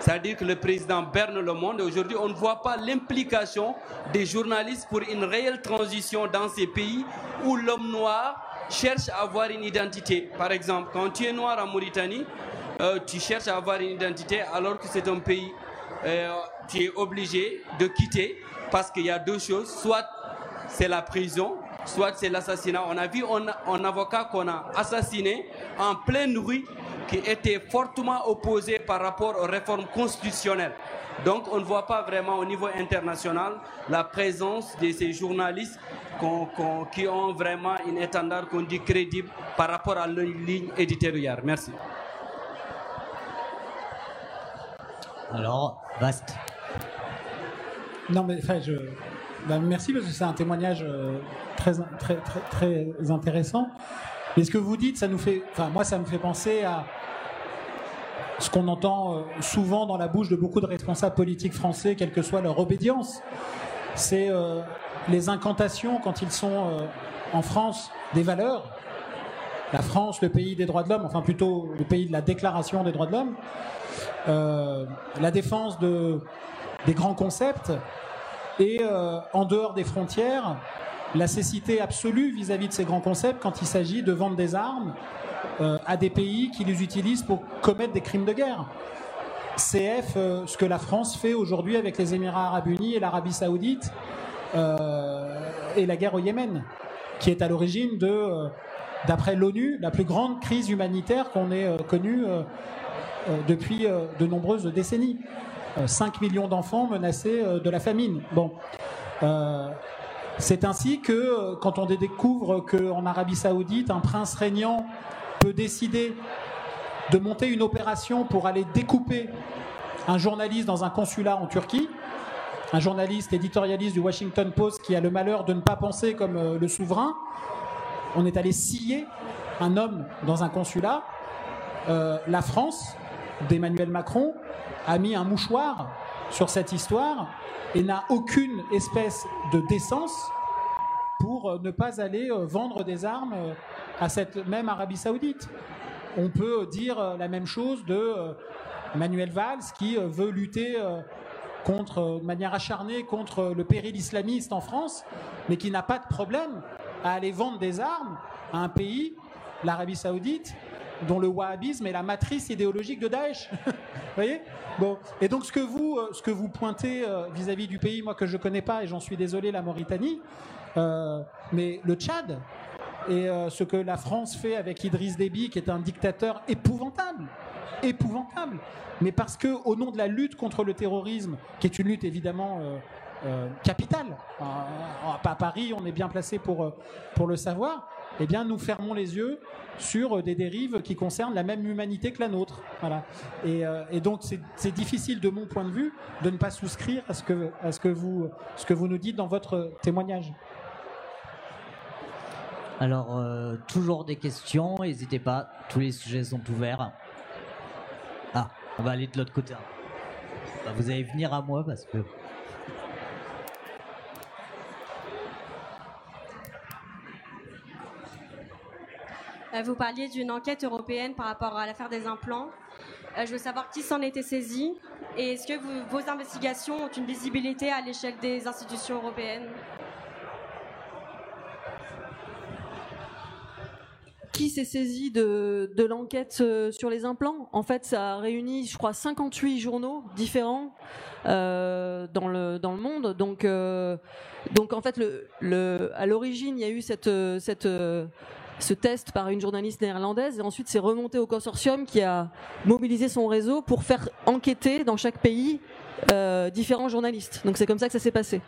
C'est-à-dire que le président berne le monde aujourd'hui on ne voit pas l'implication des journalistes pour une réelle transition dans ces pays où l'homme noir cherche à avoir une identité. Par exemple, quand tu es noir en Mauritanie, euh, tu cherches à avoir une identité alors que c'est un pays, euh, tu es obligé de quitter parce qu'il y a deux choses, soit c'est la prison, soit c'est l'assassinat. On a vu un, un avocat qu'on a assassiné en pleine rue qui était fortement opposé par rapport aux réformes constitutionnelles. Donc on ne voit pas vraiment au niveau international la présence de ces journalistes qui ont vraiment une étendard qu'on dit crédible par rapport à leur ligne éditoriale. Merci. Alors, vaste. Non mais enfin, je... Ben, merci parce que c'est un témoignage euh, très, très, très, très intéressant. Mais ce que vous dites, ça nous fait, enfin moi ça me fait penser à ce qu'on entend euh, souvent dans la bouche de beaucoup de responsables politiques français, quelle que soit leur obédience. C'est euh, les incantations quand ils sont euh, en France des valeurs. La France, le pays des droits de l'homme, enfin plutôt le pays de la déclaration des droits de l'homme. la défense de, des grands concepts et en dehors des frontières, la cécité absolue vis-à-vis de ces grands concepts quand il s'agit de vendre des armes euh, à des pays qui les utilisent pour commettre des crimes de guerre. CF, euh, ce que la France fait aujourd'hui avec les Émirats arabes unis et l'Arabie saoudite euh, et la guerre au Yémen, qui est à l'origine de, d'après l'ONU, la plus grande crise humanitaire qu'on ait connue depuis de nombreuses décennies. 5 millions d'enfants menacés de la famine. Bon. C'est ainsi que quand on découvre qu'en Arabie saoudite, un prince régnant peut décider de monter une opération pour aller découper un journaliste dans un consulat en Turquie, un journaliste éditorialiste du Washington Post qui a le malheur de ne pas penser comme euh, le souverain, on est allé scier un homme dans un consulat. Euh, la France, d'Emmanuel Macron, a mis un mouchoir sur cette histoire et n'a aucune espèce de décence pour euh, ne pas aller vendre des armes à cette même Arabie Saoudite. On peut dire euh, la même chose de euh, Manuel Valls qui euh, veut lutter contre, de manière acharnée contre le péril islamiste en France, mais qui n'a pas de problème à aller vendre des armes à un pays, l'Arabie Saoudite, dont le wahhabisme est la matrice idéologique de Daesh. vous voyez? Bon. Et donc ce que vous, ce que vous pointez vis-à-vis du pays, moi que je connais pas, et j'en suis désolé, la Mauritanie, mais le Tchad, et euh, ce que la France fait avec Idriss Déby, qui est un dictateur épouvantable, épouvantable. Mais parce que, au nom de la lutte contre le terrorisme, qui est une lutte évidemment euh, euh, capitale, à Paris, on est bien placé pour, pour le savoir, eh bien, nous fermons les yeux sur des dérives qui concernent la même humanité que la nôtre. Voilà. Et, et donc, c'est difficile, de mon point de vue, de ne pas souscrire à ce que vous nous dites dans votre témoignage. Alors, euh, toujours des questions, n'hésitez pas, tous les sujets sont ouverts. Ah, on va aller de l'autre côté. Bah, vous allez venir à moi parce que... vous parliez d'une enquête européenne par rapport à l'affaire des implants. je veux savoir qui s'en était saisi et est-ce que vos investigations ont une visibilité à l'échelle des institutions européennes? Qui s'est saisi de, de l'enquête euh, sur les implants? En fait, ça a réuni, je crois, 58 journaux différents euh, dans, le, dans le monde. Donc, euh, donc en fait, à l'origine, il y a eu cette, ce test par une journaliste néerlandaise et ensuite c'est remonté au consortium qui a mobilisé son réseau pour faire enquêter dans chaque pays euh, différents journalistes. Donc c'est comme ça que ça s'est passé.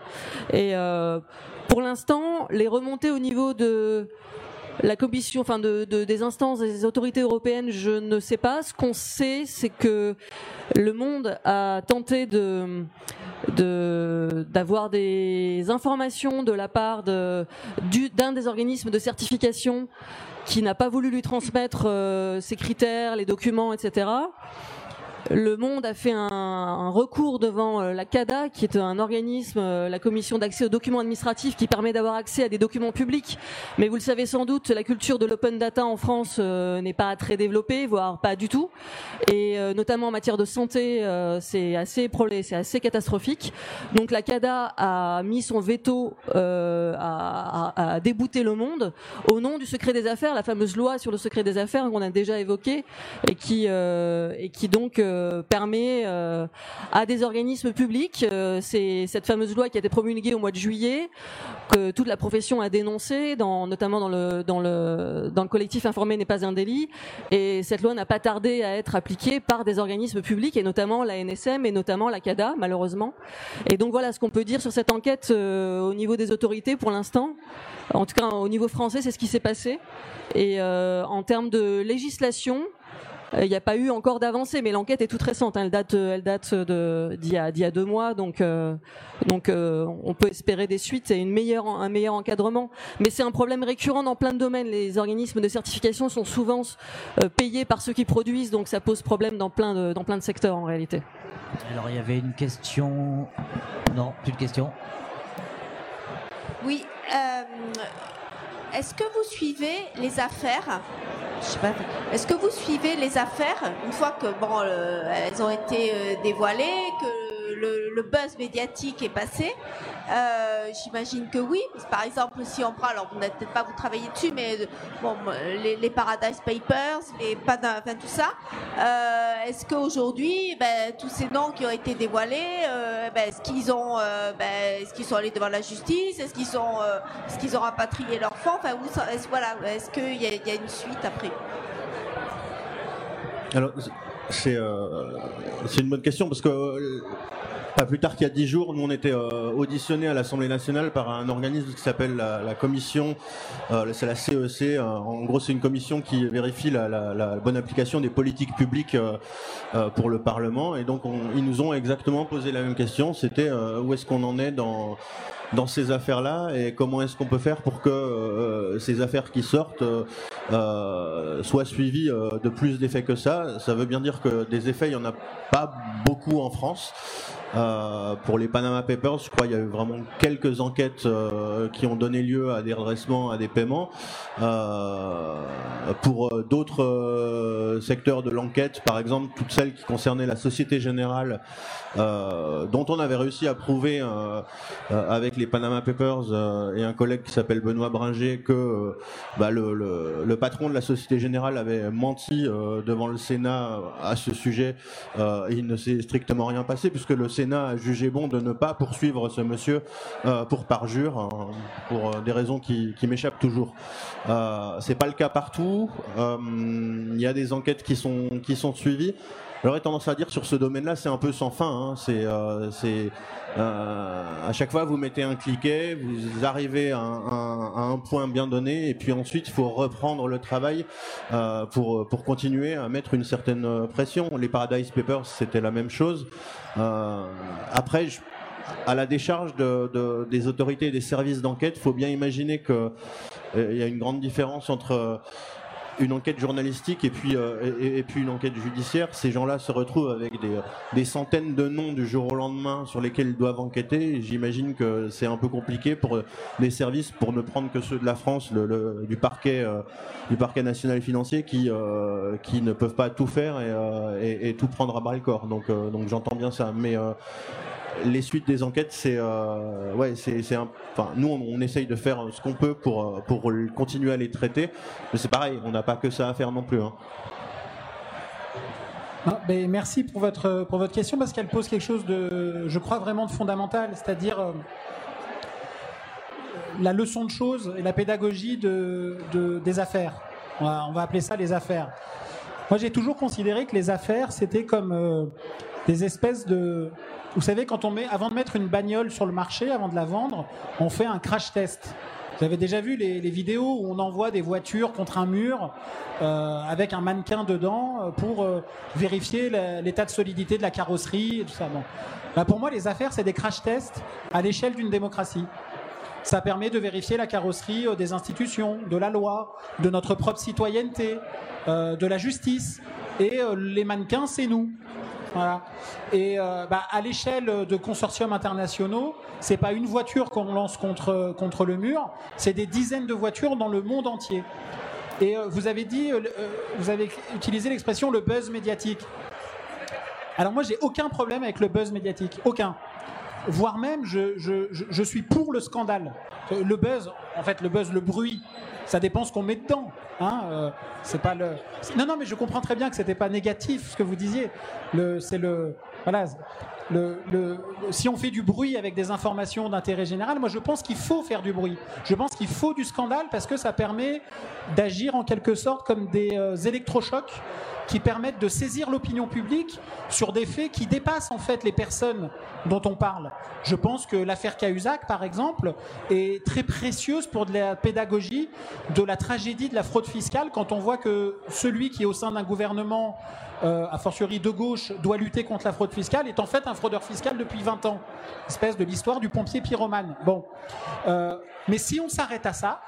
Et euh, pour l'instant, les remontées au niveau de la commission, enfin de, des instances des autorités européennes, je ne sais pas. Ce qu'on sait, c'est que le monde a tenté de d'avoir des informations de la part d'un des organismes de certification qui n'a pas voulu lui transmettre euh, ses critères, les documents, etc le Monde a fait un, recours devant euh, la CADA, qui est un organisme, euh, la commission d'accès aux documents administratifs, qui permet d'avoir accès à des documents publics. Mais vous le savez sans doute, la culture de l'open data en France euh, n'est pas très développée, voire pas du tout. Et notamment en matière de santé, c'est assez c'est assez catastrophique. Donc la CADA a mis son veto à, à, débouter le Monde au nom du secret des affaires, la fameuse loi sur le secret des affaires qu'on a déjà évoquée et qui et qui donc euh, permet euh, à des organismes publics, euh, c'est cette fameuse loi qui a été promulguée au mois de juillet, que toute la profession a dénoncé, dans, notamment dans le collectif Informé n'est pas un délit, et cette loi n'a pas tardé à être appliquée par des organismes publics, et notamment la NSM et notamment la CADA, malheureusement. Et donc voilà ce qu'on peut dire sur cette enquête au niveau des autorités pour l'instant. En tout cas, au niveau français, c'est ce qui s'est passé. Et en termes de législation, il n'y a pas eu encore d'avancée, mais l'enquête est toute récente. Hein. Elle date, elle date de d'il y a, d'il y a deux mois, donc euh, donc euh, on peut espérer des suites et une meilleure, un meilleur encadrement. Mais c'est un problème récurrent dans plein de domaines. Les organismes de certification sont souvent euh, payés par ceux qui produisent, donc ça pose problème dans plein de dans plein de secteurs en réalité. Alors il y avait une question. Non, plus de questions. Oui. Est-ce que vous suivez les affaires est-ce que vous suivez les affaires une fois que bon, euh, elles ont été euh, dévoilées, que le, buzz médiatique est passé euh, J'imagine que oui. Par exemple, si on prend, alors vous n'êtes peut-être pas vous travailler dessus, mais bon, les, Paradise Papers, les enfin tout ça. est-ce qu'aujourd'hui, ben, tous ces noms qui ont été dévoilés, ben, est-ce qu'ils ont, ben, est-ce qu'ils sont allés devant la justice? Est-ce qu'ils ont, est-ce qu'ils ont rapatrié leurs fonds? Enfin, est-ce voilà, est-ce qu'il y, a une suite après? Alors, c'est euh, une bonne question parce que euh, pas plus tard qu'il y a dix jours, nous on était euh, auditionnés à l'Assemblée nationale par un organisme qui s'appelle la, commission, euh, c'est la CEC. en gros, c'est une commission qui vérifie la, bonne application des politiques publiques pour le Parlement. Et donc, on, ils nous ont exactement posé la même question. C'était où est-ce qu'on en est dans dans ces affaires-là et comment est-ce qu'on peut faire pour que euh, ces affaires qui sortent euh, soient suivies euh, de plus d'effets que ça. Ça veut bien dire que des effets, il n'y en a pas beaucoup en France. Euh, pour les Panama Papers, je crois qu'il y a eu vraiment quelques enquêtes euh, qui ont donné lieu à des redressements, à des paiements. Euh, pour d'autres secteurs de l'enquête, par exemple, toutes celles qui concernaient la Société Générale, dont on avait réussi à prouver avec les Panama Papers et un collègue qui s'appelle Benoît Bringer que bah, le, le, le, patron de la Société Générale avait menti devant le Sénat à ce sujet. il ne s'est strictement rien passé puisque le Sénat Sénat a jugé bon de ne pas poursuivre ce monsieur euh, pour parjure, hein, pour euh, des raisons qui, m'échappent toujours. Euh, c'est pas le cas partout. Euh, il y a des enquêtes qui sont qui sont suivies. J'aurais tendance à dire sur ce domaine-là, c'est un peu sans fin. Hein. C'est, c'est à chaque fois vous mettez un cliquet, vous arrivez à un, à un, point bien donné, et puis ensuite il faut reprendre le travail euh, pour pour continuer à mettre une certaine pression. Les Paradise Papers, c'était la même chose. Euh, après, à la décharge de, des autorités et des services d'enquête, il faut bien imaginer qu'il euh, y a une grande différence entre une enquête journalistique et puis, euh, et, puis une enquête judiciaire, ces gens-là se retrouvent avec des, des centaines de noms du jour au lendemain sur lesquels ils doivent enquêter. J'imagine que c'est un peu compliqué pour les services, pour ne prendre que ceux de la France, le, du parquet, euh, du parquet national financier, qui, euh, qui ne peuvent pas tout faire et, et- tout prendre à bras le corps. Donc, donc j'entends bien ça, mais les suites des enquêtes, c'est euh, ouais, c'est. Enfin, nous, on, essaye de faire ce qu'on peut pour euh, pour continuer à les traiter, mais c'est pareil, on n'a pas que ça à faire non plus. hein. Non, mais merci pour votre, pour votre question parce qu'elle pose quelque chose de, je crois, vraiment de fondamental, c'est-à-dire euh, la leçon de choses et la pédagogie de, de- des affaires. On va, on va appeler ça les affaires. Moi, j'ai toujours considéré que les affaires, c'était comme euh, des espèces de... Vous savez, quand on met, avant de mettre une bagnole sur le marché, avant de la vendre, on fait un crash test. Vous avez déjà vu les, vidéos où on envoie des voitures contre un mur euh, avec un mannequin dedans euh, pour euh, vérifier l'état de solidité de la carrosserie et tout ça. Bah, pour moi, les affaires, c'est des crash tests à l'échelle d'une démocratie. Ça permet de vérifier la carrosserie des institutions, de la loi, de notre propre citoyenneté, de la justice. Et les mannequins, c'est nous. Et euh, bah, à l'échelle de consortiums internationaux, c'est pas une voiture qu'on lance contre, contre le mur, c'est des dizaines de voitures dans le monde entier. Et euh, vous avez dit, euh, vous avez utilisé l'expression le buzz médiatique. Alors moi, j'ai aucun problème avec le buzz médiatique, aucun. Voire même, je, je, je, suis pour le scandale. Le buzz, en fait, le buzz, le bruit, ça dépend ce qu'on met dedans. Hein, euh, c'est pas le. Non, non, mais je comprends très bien que c'était pas négatif ce que vous disiez. Le, c'est le, voilà. Le, le, si on fait du bruit avec des informations d'intérêt général, moi je pense qu'il faut faire du bruit. Je pense qu'il faut du scandale parce que ça permet d'agir en quelque sorte comme des euh, électrochocs qui permettent de saisir l'opinion publique sur des faits qui dépassent en fait les personnes dont on parle. Je pense que l'affaire Cahuzac, par exemple, est très précieuse pour de la pédagogie de la tragédie de la fraude fiscale quand on voit que celui qui est au sein d'un gouvernement, euh, a fortiori de gauche, doit lutter contre la fraude fiscale est en fait un fraudeur fiscal depuis 20 ans. Espèce de l'histoire du pompier pyromane. Bon. Euh, mais si on s'arrête à ça,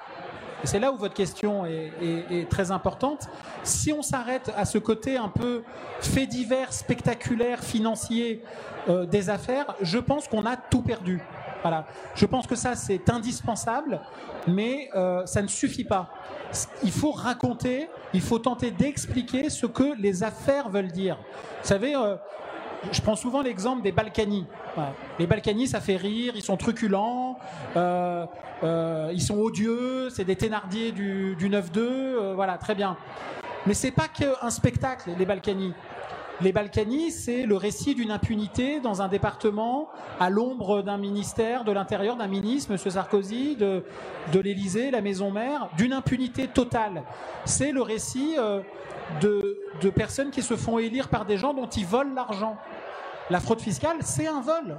c'est là où votre question est, est- est très importante. Si on s'arrête à ce côté un peu fait divers, spectaculaire, financier euh, des affaires, je pense qu'on a tout perdu. Voilà. Je pense que ça, c'est indispensable, mais euh, ça ne suffit pas. Il faut raconter, il faut tenter d'expliquer ce que les affaires veulent dire. Vous savez, euh, je prends souvent l'exemple des Balkany. Les Balkany, ça fait rire, ils sont truculents, euh, euh, ils sont odieux, c'est des Thénardier du, du 9-2, euh, voilà, très bien. Mais c'est pas qu'un spectacle, les Balkany. Les Balkany, c'est le récit d'une impunité dans un département à l'ombre d'un ministère de l'Intérieur, d'un ministre, M. Sarkozy, de, l'Élysée, la maison mère, d'une impunité totale. C'est le récit de personnes qui se font élire par des gens dont ils volent l'argent. La fraude fiscale, c'est un vol.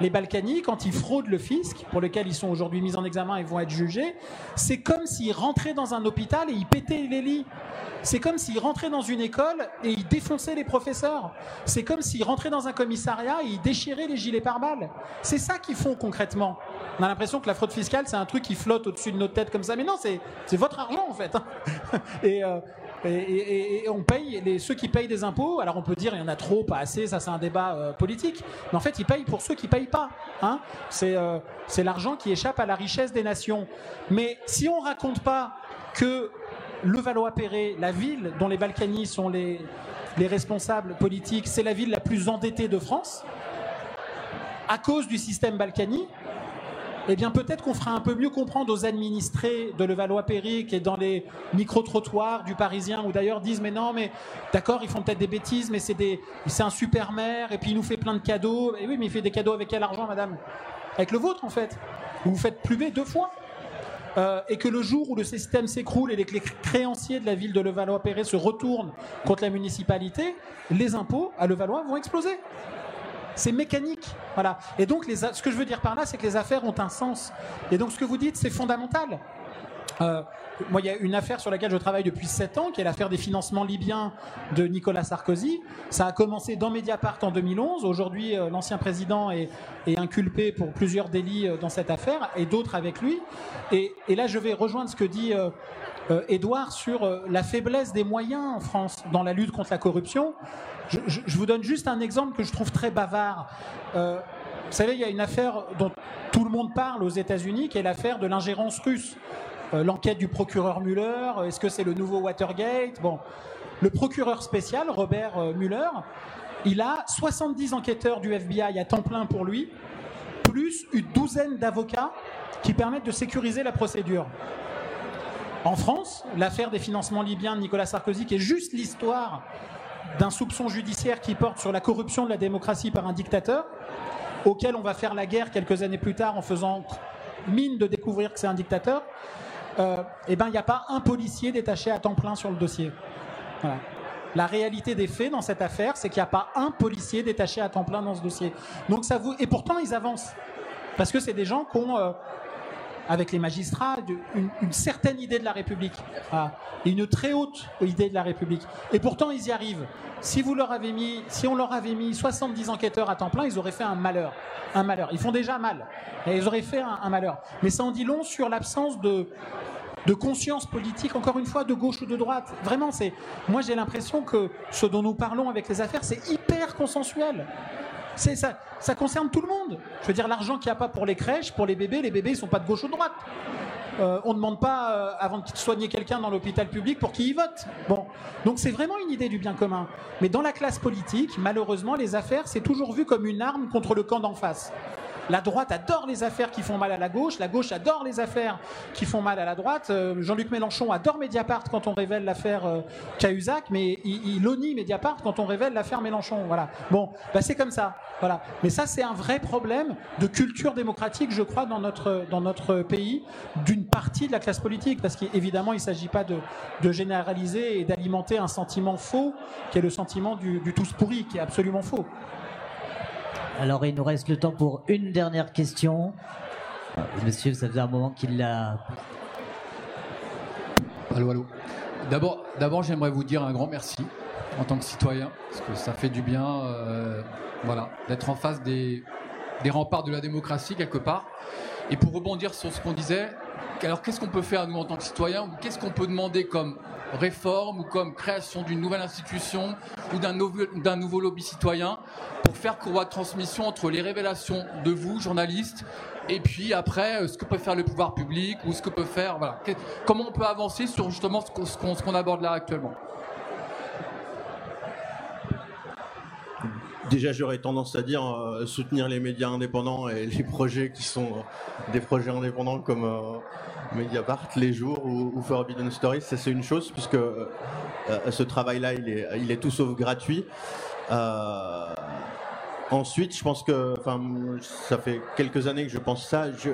Les Balkany, quand ils fraudent le fisc, pour lequel ils sont aujourd'hui mis en examen et vont être jugés, c'est comme s'ils rentraient dans un hôpital et ils pétaient les lits. C'est comme s'ils rentraient dans une école et ils défonçaient les professeurs. C'est comme s'ils rentraient dans un commissariat et ils déchiraient les gilets pare-balles. C'est ça qu'ils font concrètement. On a l'impression que la fraude fiscale, c'est un truc qui flotte au-dessus de notre tête comme ça. Mais non, c'est votre argent en fait. Et, euh, et, on paye ceux qui payent des impôts. Alors on peut dire il y en a trop, pas assez, ça c'est un débat euh, politique. Mais en fait, ils payent pour ceux qui payent pas. Hein c'est euh, c'est l'argent qui échappe à la richesse des nations. Mais si on raconte pas que le Valois-Perret, la ville dont les Balkany sont les, les responsables politiques, c'est la ville la plus endettée de France, à cause du système Balkany, eh bien peut-être qu'on fera un peu mieux comprendre aux administrés de Levallois-Perret qui est dans les micro-trottoirs du Parisien ou d'ailleurs disent mais non mais d'accord ils font peut-être des bêtises mais c'est c'est un super maire et puis il nous fait plein de cadeaux. Et oui mais il fait des cadeaux avec quel argent madame? Avec le vôtre en fait. Vous vous faites plumer deux fois. Euh, et que le jour où le système s'écroule et les les créanciers de la ville de Levallois-Perret se retournent contre la municipalité, les impôts à Levallois vont exploser. C'est mécanique. Voilà. Et donc, ce que je veux dire par là, c'est que les affaires ont un sens. Et donc, ce que vous dites, c'est fondamental. Euh, moi, il y a une affaire sur laquelle je travaille depuis 7 ans, qui est l'affaire des financements libyens de Nicolas Sarkozy. Ça a commencé dans Mediapart en 2011. Aujourd'hui, euh, l'ancien président est, inculpé pour plusieurs délits euh, dans cette affaire, et d'autres avec lui. Et là, je vais rejoindre ce que dit euh, Edouard, sur euh, la faiblesse des moyens en France dans la lutte contre la corruption. Je, vous donne juste un exemple que je trouve très bavard. Euh, vous savez, il y a une affaire dont tout le monde parle aux États-Unis, qui est l'affaire de l'ingérence russe. L'enquête du procureur Mueller, est-ce que c'est le nouveau Watergate? Bon, le procureur spécial, Robert Mueller, il a 70 enquêteurs du FBI à temps plein pour lui, plus une douzaine d'avocats qui permettent de sécuriser la procédure. En France, l'affaire des financements libyens de Nicolas Sarkozy, qui est juste l'histoire d'un soupçon judiciaire qui porte sur la corruption de la démocratie par un dictateur, auquel on va faire la guerre quelques années plus tard en faisant mine de découvrir que c'est un dictateur, euh, eh ben, il n'y a pas un policier détaché à temps plein sur le dossier. La réalité des faits dans cette affaire, c'est qu'il n'y a pas un policier détaché à temps plein dans ce dossier. Donc ça. Et pourtant, ils avancent. Parce que c'est des gens qui ont, euh, avec les magistrats, une, certaine idée de la République. Et une très haute idée de la République. Et pourtant, ils y arrivent. Si, vous leur avez mis, si on leur avait mis 70 enquêteurs à temps plein, ils auraient fait un malheur. Un malheur. Ils font déjà mal. Ils auraient fait un, malheur. Mais ça en dit long sur l'absence de, conscience politique, encore une fois, de gauche ou de droite. Vraiment. Moi, j'ai l'impression que ce dont nous parlons avec les affaires, c'est hyper consensuel. Ça, ça concerne tout le monde. Je veux dire, l'argent qu'il n'y a pas pour les crèches, pour les bébés, les bébés, ils sont pas de gauche ou de droite. Euh, on ne demande pas, euh, avant de soigner quelqu'un dans l'hôpital public, pour qui il vote. Bon, donc c'est vraiment une idée du bien commun. Mais dans la classe politique, malheureusement, les affaires, c'est toujours vu comme une arme contre le camp d'en face. La droite adore les affaires qui font mal à la gauche, la gauche adore les affaires qui font mal à la droite. Euh, Jean-Luc Mélenchon adore Mediapart quand on révèle l'affaire euh, Cahuzac, mais il, Mediapart quand on révèle l'affaire Mélenchon. Voilà. Bon, bah c'est comme ça. Voilà. Mais ça, c'est un vrai problème de culture démocratique, je crois, dans notre, dans pays, d'une partie de la classe politique, parce qu'évidemment, il ne s'agit pas de, de généraliser et d'alimenter un sentiment faux, qui est le sentiment du, du tous pourri, qui est absolument faux. Alors, il nous reste le temps pour une dernière question. Monsieur, ça faisait un moment qu'il l'a. Allô, allô. D'abord, j'aimerais vous dire un grand merci en tant que citoyen, parce que ça fait du bien, euh, voilà, d'être en face des, des remparts de la démocratie quelque part. Et pour rebondir sur ce qu'on disait, alors qu'est-ce qu'on peut faire nous en tant que citoyens, ou qu'est-ce qu'on peut demander comme réforme ou comme création d'une nouvelle institution ou d'un nouveau, lobby citoyen pour faire courroie de transmission entre les révélations de vous, journalistes, et puis après, euh, ce que peut faire le pouvoir public ou ce que peut faire, voilà. Comment on peut avancer sur justement ce qu'on aborde là actuellement? Déjà, j'aurais tendance à dire euh, soutenir les médias indépendants et les projets qui sont euh, des projets indépendants comme euh, Mediapart, Les Jours ou, ou Forbidden Stories. Ça, c'est une chose, puisque euh, euh, ce travail-là, il est, il est tout sauf gratuit. Ensuite, je pense que, enfin, ça fait quelques années que je pense ça. Je,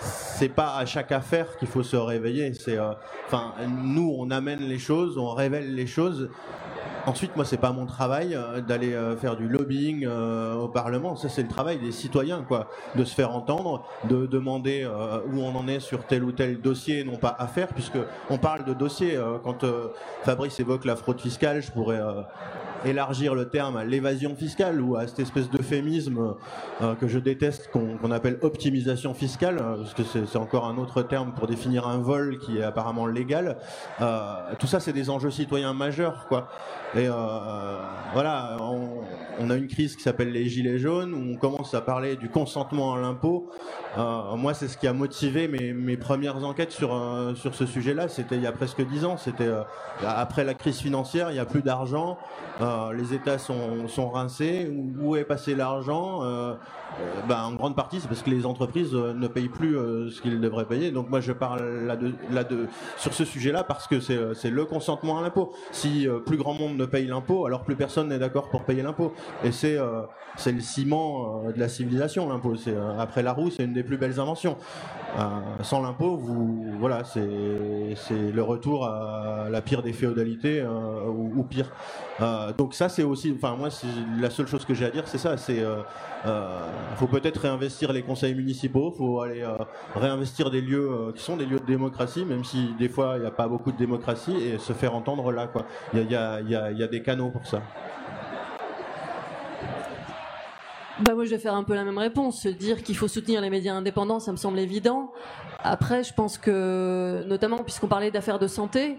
c'est pas à chaque affaire qu'il faut se réveiller. C'est, enfin, nous, on amène les choses, on révèle les choses. Ensuite, moi, c'est pas mon travail euh, d'aller euh, faire du lobbying euh, au Parlement. Ça, c'est le travail des citoyens, quoi, de se faire entendre, de demander où on en est sur tel ou tel dossier, non pas affaire, puisque on parle de dossier. quand Fabrice évoque la fraude fiscale, je pourrais élargir le terme à l'évasion fiscale ou à cette espèce d'euphémisme euh, que je déteste qu'on qu'on appelle optimisation fiscale, euh, parce que c'est encore un autre terme pour définir un vol qui est apparemment légal. Euh, tout ça, c'est des enjeux citoyens majeurs, quoi. Et euh, voilà, on, on a une crise qui s'appelle les gilets jaunes, où on commence à parler du consentement à l'impôt. Euh, moi, c'est ce qui a motivé mes, mes premières enquêtes sur, sur ce sujet-là. C'était il y a presque dix ans. C'était après la crise financière, il n'y a plus d'argent, les États sont, sont rincés. Où, est passé l'argent Euh, euh, ben, En grande partie, c'est parce que les entreprises euh, ne payent plus euh, ce qu'ils devraient payer. Donc moi, je parle là de, là de, sur ce sujet-là parce que c'est euh, le consentement à l'impôt. Si euh, plus grand monde ne paye l'impôt, alors plus personne n'est d'accord pour payer l'impôt. Et c'est euh, le ciment euh, de la civilisation, l'impôt. Euh, après la roue, c'est une des plus belles inventions. Euh, sans l'impôt, vous voilà, c'est le retour à la pire des féodalités euh, ou pire. Euh, donc ça, c'est aussi, enfin moi, la seule chose que j'ai à dire, c'est ça. C'est euh, euh, faut peut-être réinvestir les conseils municipaux, faut aller euh, réinvestir des lieux qui sont des lieux de démocratie, même si des fois il n'y a pas beaucoup de démocratie, et se faire entendre là, quoi. Il y a, y a- y y a des canaux pour ça. Bah moi je vais faire un peu la même réponse. Se dire qu'il faut soutenir les médias indépendants, ça me semble évident. Après, je pense que, notamment puisqu'on parlait d'affaires de santé,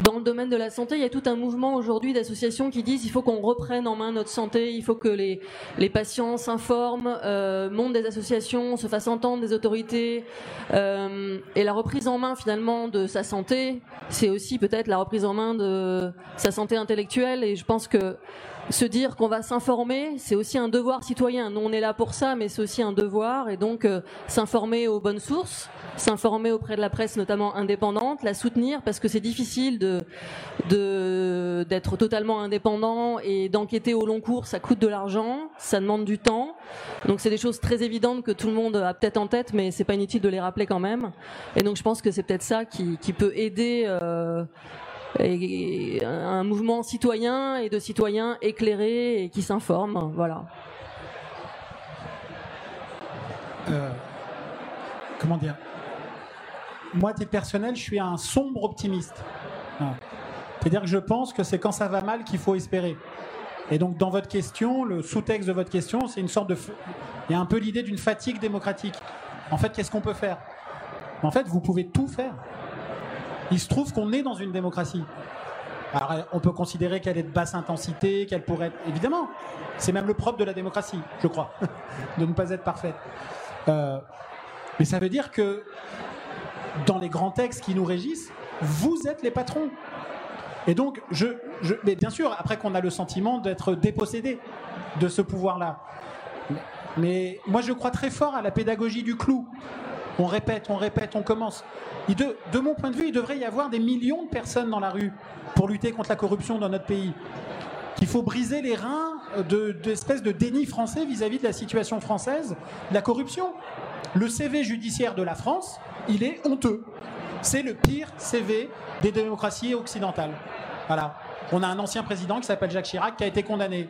dans le domaine de la santé, il y a tout un mouvement aujourd'hui d'associations qui disent il faut qu'on reprenne en main notre santé, il faut que les, les patients s'informent, euh, montent des associations, se fassent entendre des autorités. Euh, et la reprise en main finalement de sa santé, c'est aussi peut-être la reprise en main de sa santé intellectuelle. Et je pense que se dire qu'on va s'informer, c'est aussi un devoir citoyen. Nous, on est là pour ça, mais c'est aussi un devoir. Et donc, euh, s'informer aux bonnes sources, s'informer auprès de la presse, notamment indépendante, la soutenir, parce que c'est difficile de d'être totalement indépendant et d'enquêter au long cours. Ça coûte de l'argent, ça demande du temps. Donc, c'est des choses très évidentes que tout le monde a peut-être en tête, mais c'est pas inutile de les rappeler quand même. Et donc, je pense que c'est peut-être ça qui, qui peut aider. euh, et un mouvement citoyen et de citoyens éclairés et qui s'informent. Voilà. Euh, comment dire? Moi, titre personnel, je suis un sombre optimiste. C'est-à-dire que je pense que c'est quand ça va mal qu'il faut espérer. Et donc, dans votre question, le sous-texte de votre question, c'est une sorte de. Il y a un peu l'idée d'une fatigue démocratique. En fait, qu'est-ce qu'on peut faire? En fait, vous pouvez tout faire. Il se trouve qu'on est dans une démocratie. Alors, on peut considérer qu'elle est de basse intensité, qu'elle pourrait être. Évidemment, c'est même le propre de la démocratie, je crois, de ne pas être parfaite. Euh, mais ça veut dire que dans les grands textes qui nous régissent, vous êtes les patrons. Et donc, je, mais bien sûr, après qu'on a le sentiment d'être dépossédé de ce pouvoir-là. Mais moi, je crois très fort à la pédagogie du clou. On répète, on répète, on commence. Il de, de mon point de vue, il devrait y avoir des millions de personnes dans la rue pour lutter contre la corruption dans notre pays. Qu'il faut briser les reins de- d'espèces de, déni français vis-à-vis de la situation française, de la corruption. Le CV judiciaire de la France, il est honteux. C'est le pire CV des démocraties occidentales. Voilà. On a un ancien président qui s'appelle Jacques Chirac qui a été condamné.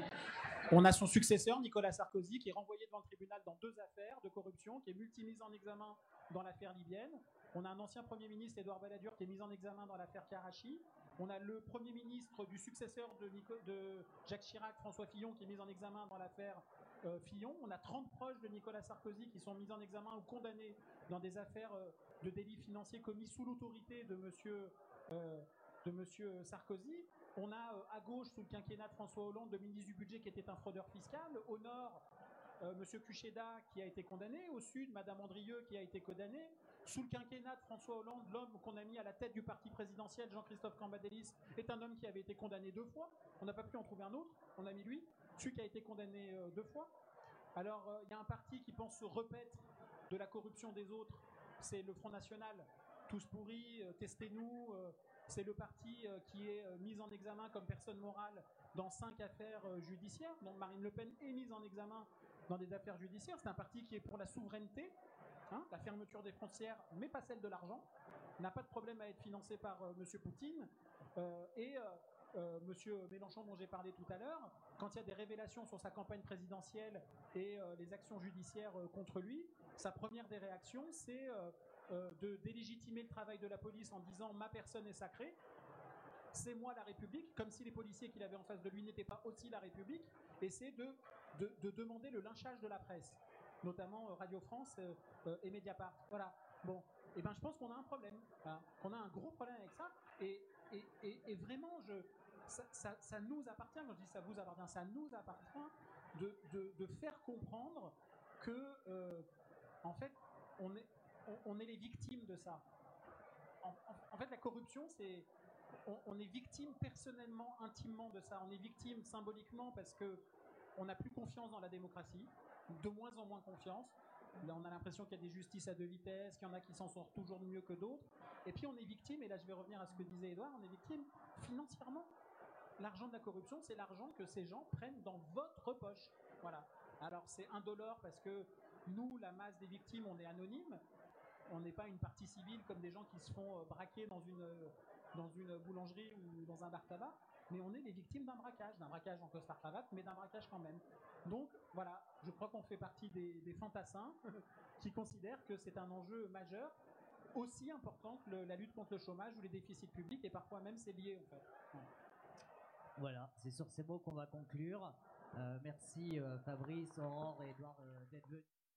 On a son successeur, Nicolas Sarkozy, qui est renvoyé devant le tribunal dans deux affaires de corruption, qui est multimise en examen dans l'affaire libyenne. On a un ancien Premier ministre, Édouard Balladur, qui est mis en examen dans l'affaire Karachi. On a le Premier ministre du successeur de, Jacques Chirac, François Fillon, qui est mis en examen dans l'affaire euh, Fillon. On a 30 proches de Nicolas Sarkozy qui sont mis en examen ou condamnés dans des affaires euh, de délits financiers commis sous l'autorité de monsieur, euh, de monsieur Sarkozy. On a euh, à gauche, sous le quinquennat de François Hollande, le ministre du Budget qui était un fraudeur fiscal. Au nord, euh, Monsieur Kucheda qui a été condamné. Au sud, Madame Andrieux qui a été condamnée. Sous le quinquennat de François Hollande, l'homme qu'on a mis à la tête du parti présidentiel, Jean-Christophe Cambadélis, est un homme qui avait été condamné deux fois. On n'a pas pu en trouver un autre. On a mis lui. Celui qui a été condamné euh, deux fois. Alors, euh, il y a un parti qui pense se repaître de la corruption des autres. C'est le Front National. Tous pourris, testez-nous. c'est le parti qui est mis en examen comme personne morale dans cinq affaires judiciaires. Donc Marine Le Pen est mise en examen dans des affaires judiciaires. C'est un parti qui est pour la souveraineté, hein, la fermeture des frontières, mais pas celle de l'argent. N'a pas de problème à être financé par euh, Monsieur Poutine. Euh, et euh, euh, Monsieur Mélenchon, dont j'ai parlé tout à l'heure, quand il y a des révélations sur sa campagne présidentielle et euh, les actions judiciaires contre lui, sa première des réactions, c'est de délégitimer le travail de la police en disant ma personne est sacrée, c'est moi la République, comme si les policiers qu'il avait en face de lui n'étaient pas aussi la République, et c'est de, de, de demander le lynchage de la presse, notamment euh, Radio France euh, euh, et Mediapart. Voilà. Bon, et ben je pense qu'on a un problème, hein, qu'on a un gros problème avec ça, et, et, et, vraiment, je, ça, ça, nous appartient, quand je dis ça vous appartient, ça nous appartient de, de, de faire comprendre que, en fait, on est, on, est les victimes de ça. En, fait, la corruption, c'est. On est victime personnellement, intimement de ça. On est victime symboliquement parce que on n'a plus confiance dans la démocratie, de moins en moins confiance. On a l'impression qu'il y a des justices à deux vitesses, qu'il y en a qui s'en sortent toujours mieux que d'autres. Et puis on est victime, et là je vais revenir à ce que disait Edouard, on est victime financièrement. L'argent de la corruption, c'est l'argent que ces gens prennent dans votre poche. Voilà. Alors c'est indolore parce que nous, la masse des victimes, on est anonyme. On n'est pas une partie civile comme des gens qui se font euh, braquer dans une, euh, dans une boulangerie ou dans un bar tabac. Mais on est les victimes d'un braquage, d'un braquage en costard cravate, mais d'un braquage quand même. Donc voilà, je crois qu'on fait partie des, fantassins qui considèrent que c'est un enjeu majeur, aussi important que la lutte contre le chômage ou les déficits publics, et parfois même c'est lié en fait. Voilà, c'est sur ces mots qu'on va conclure. Euh, merci euh, Fabrice, Aurore et Edouard euh, d'être venus.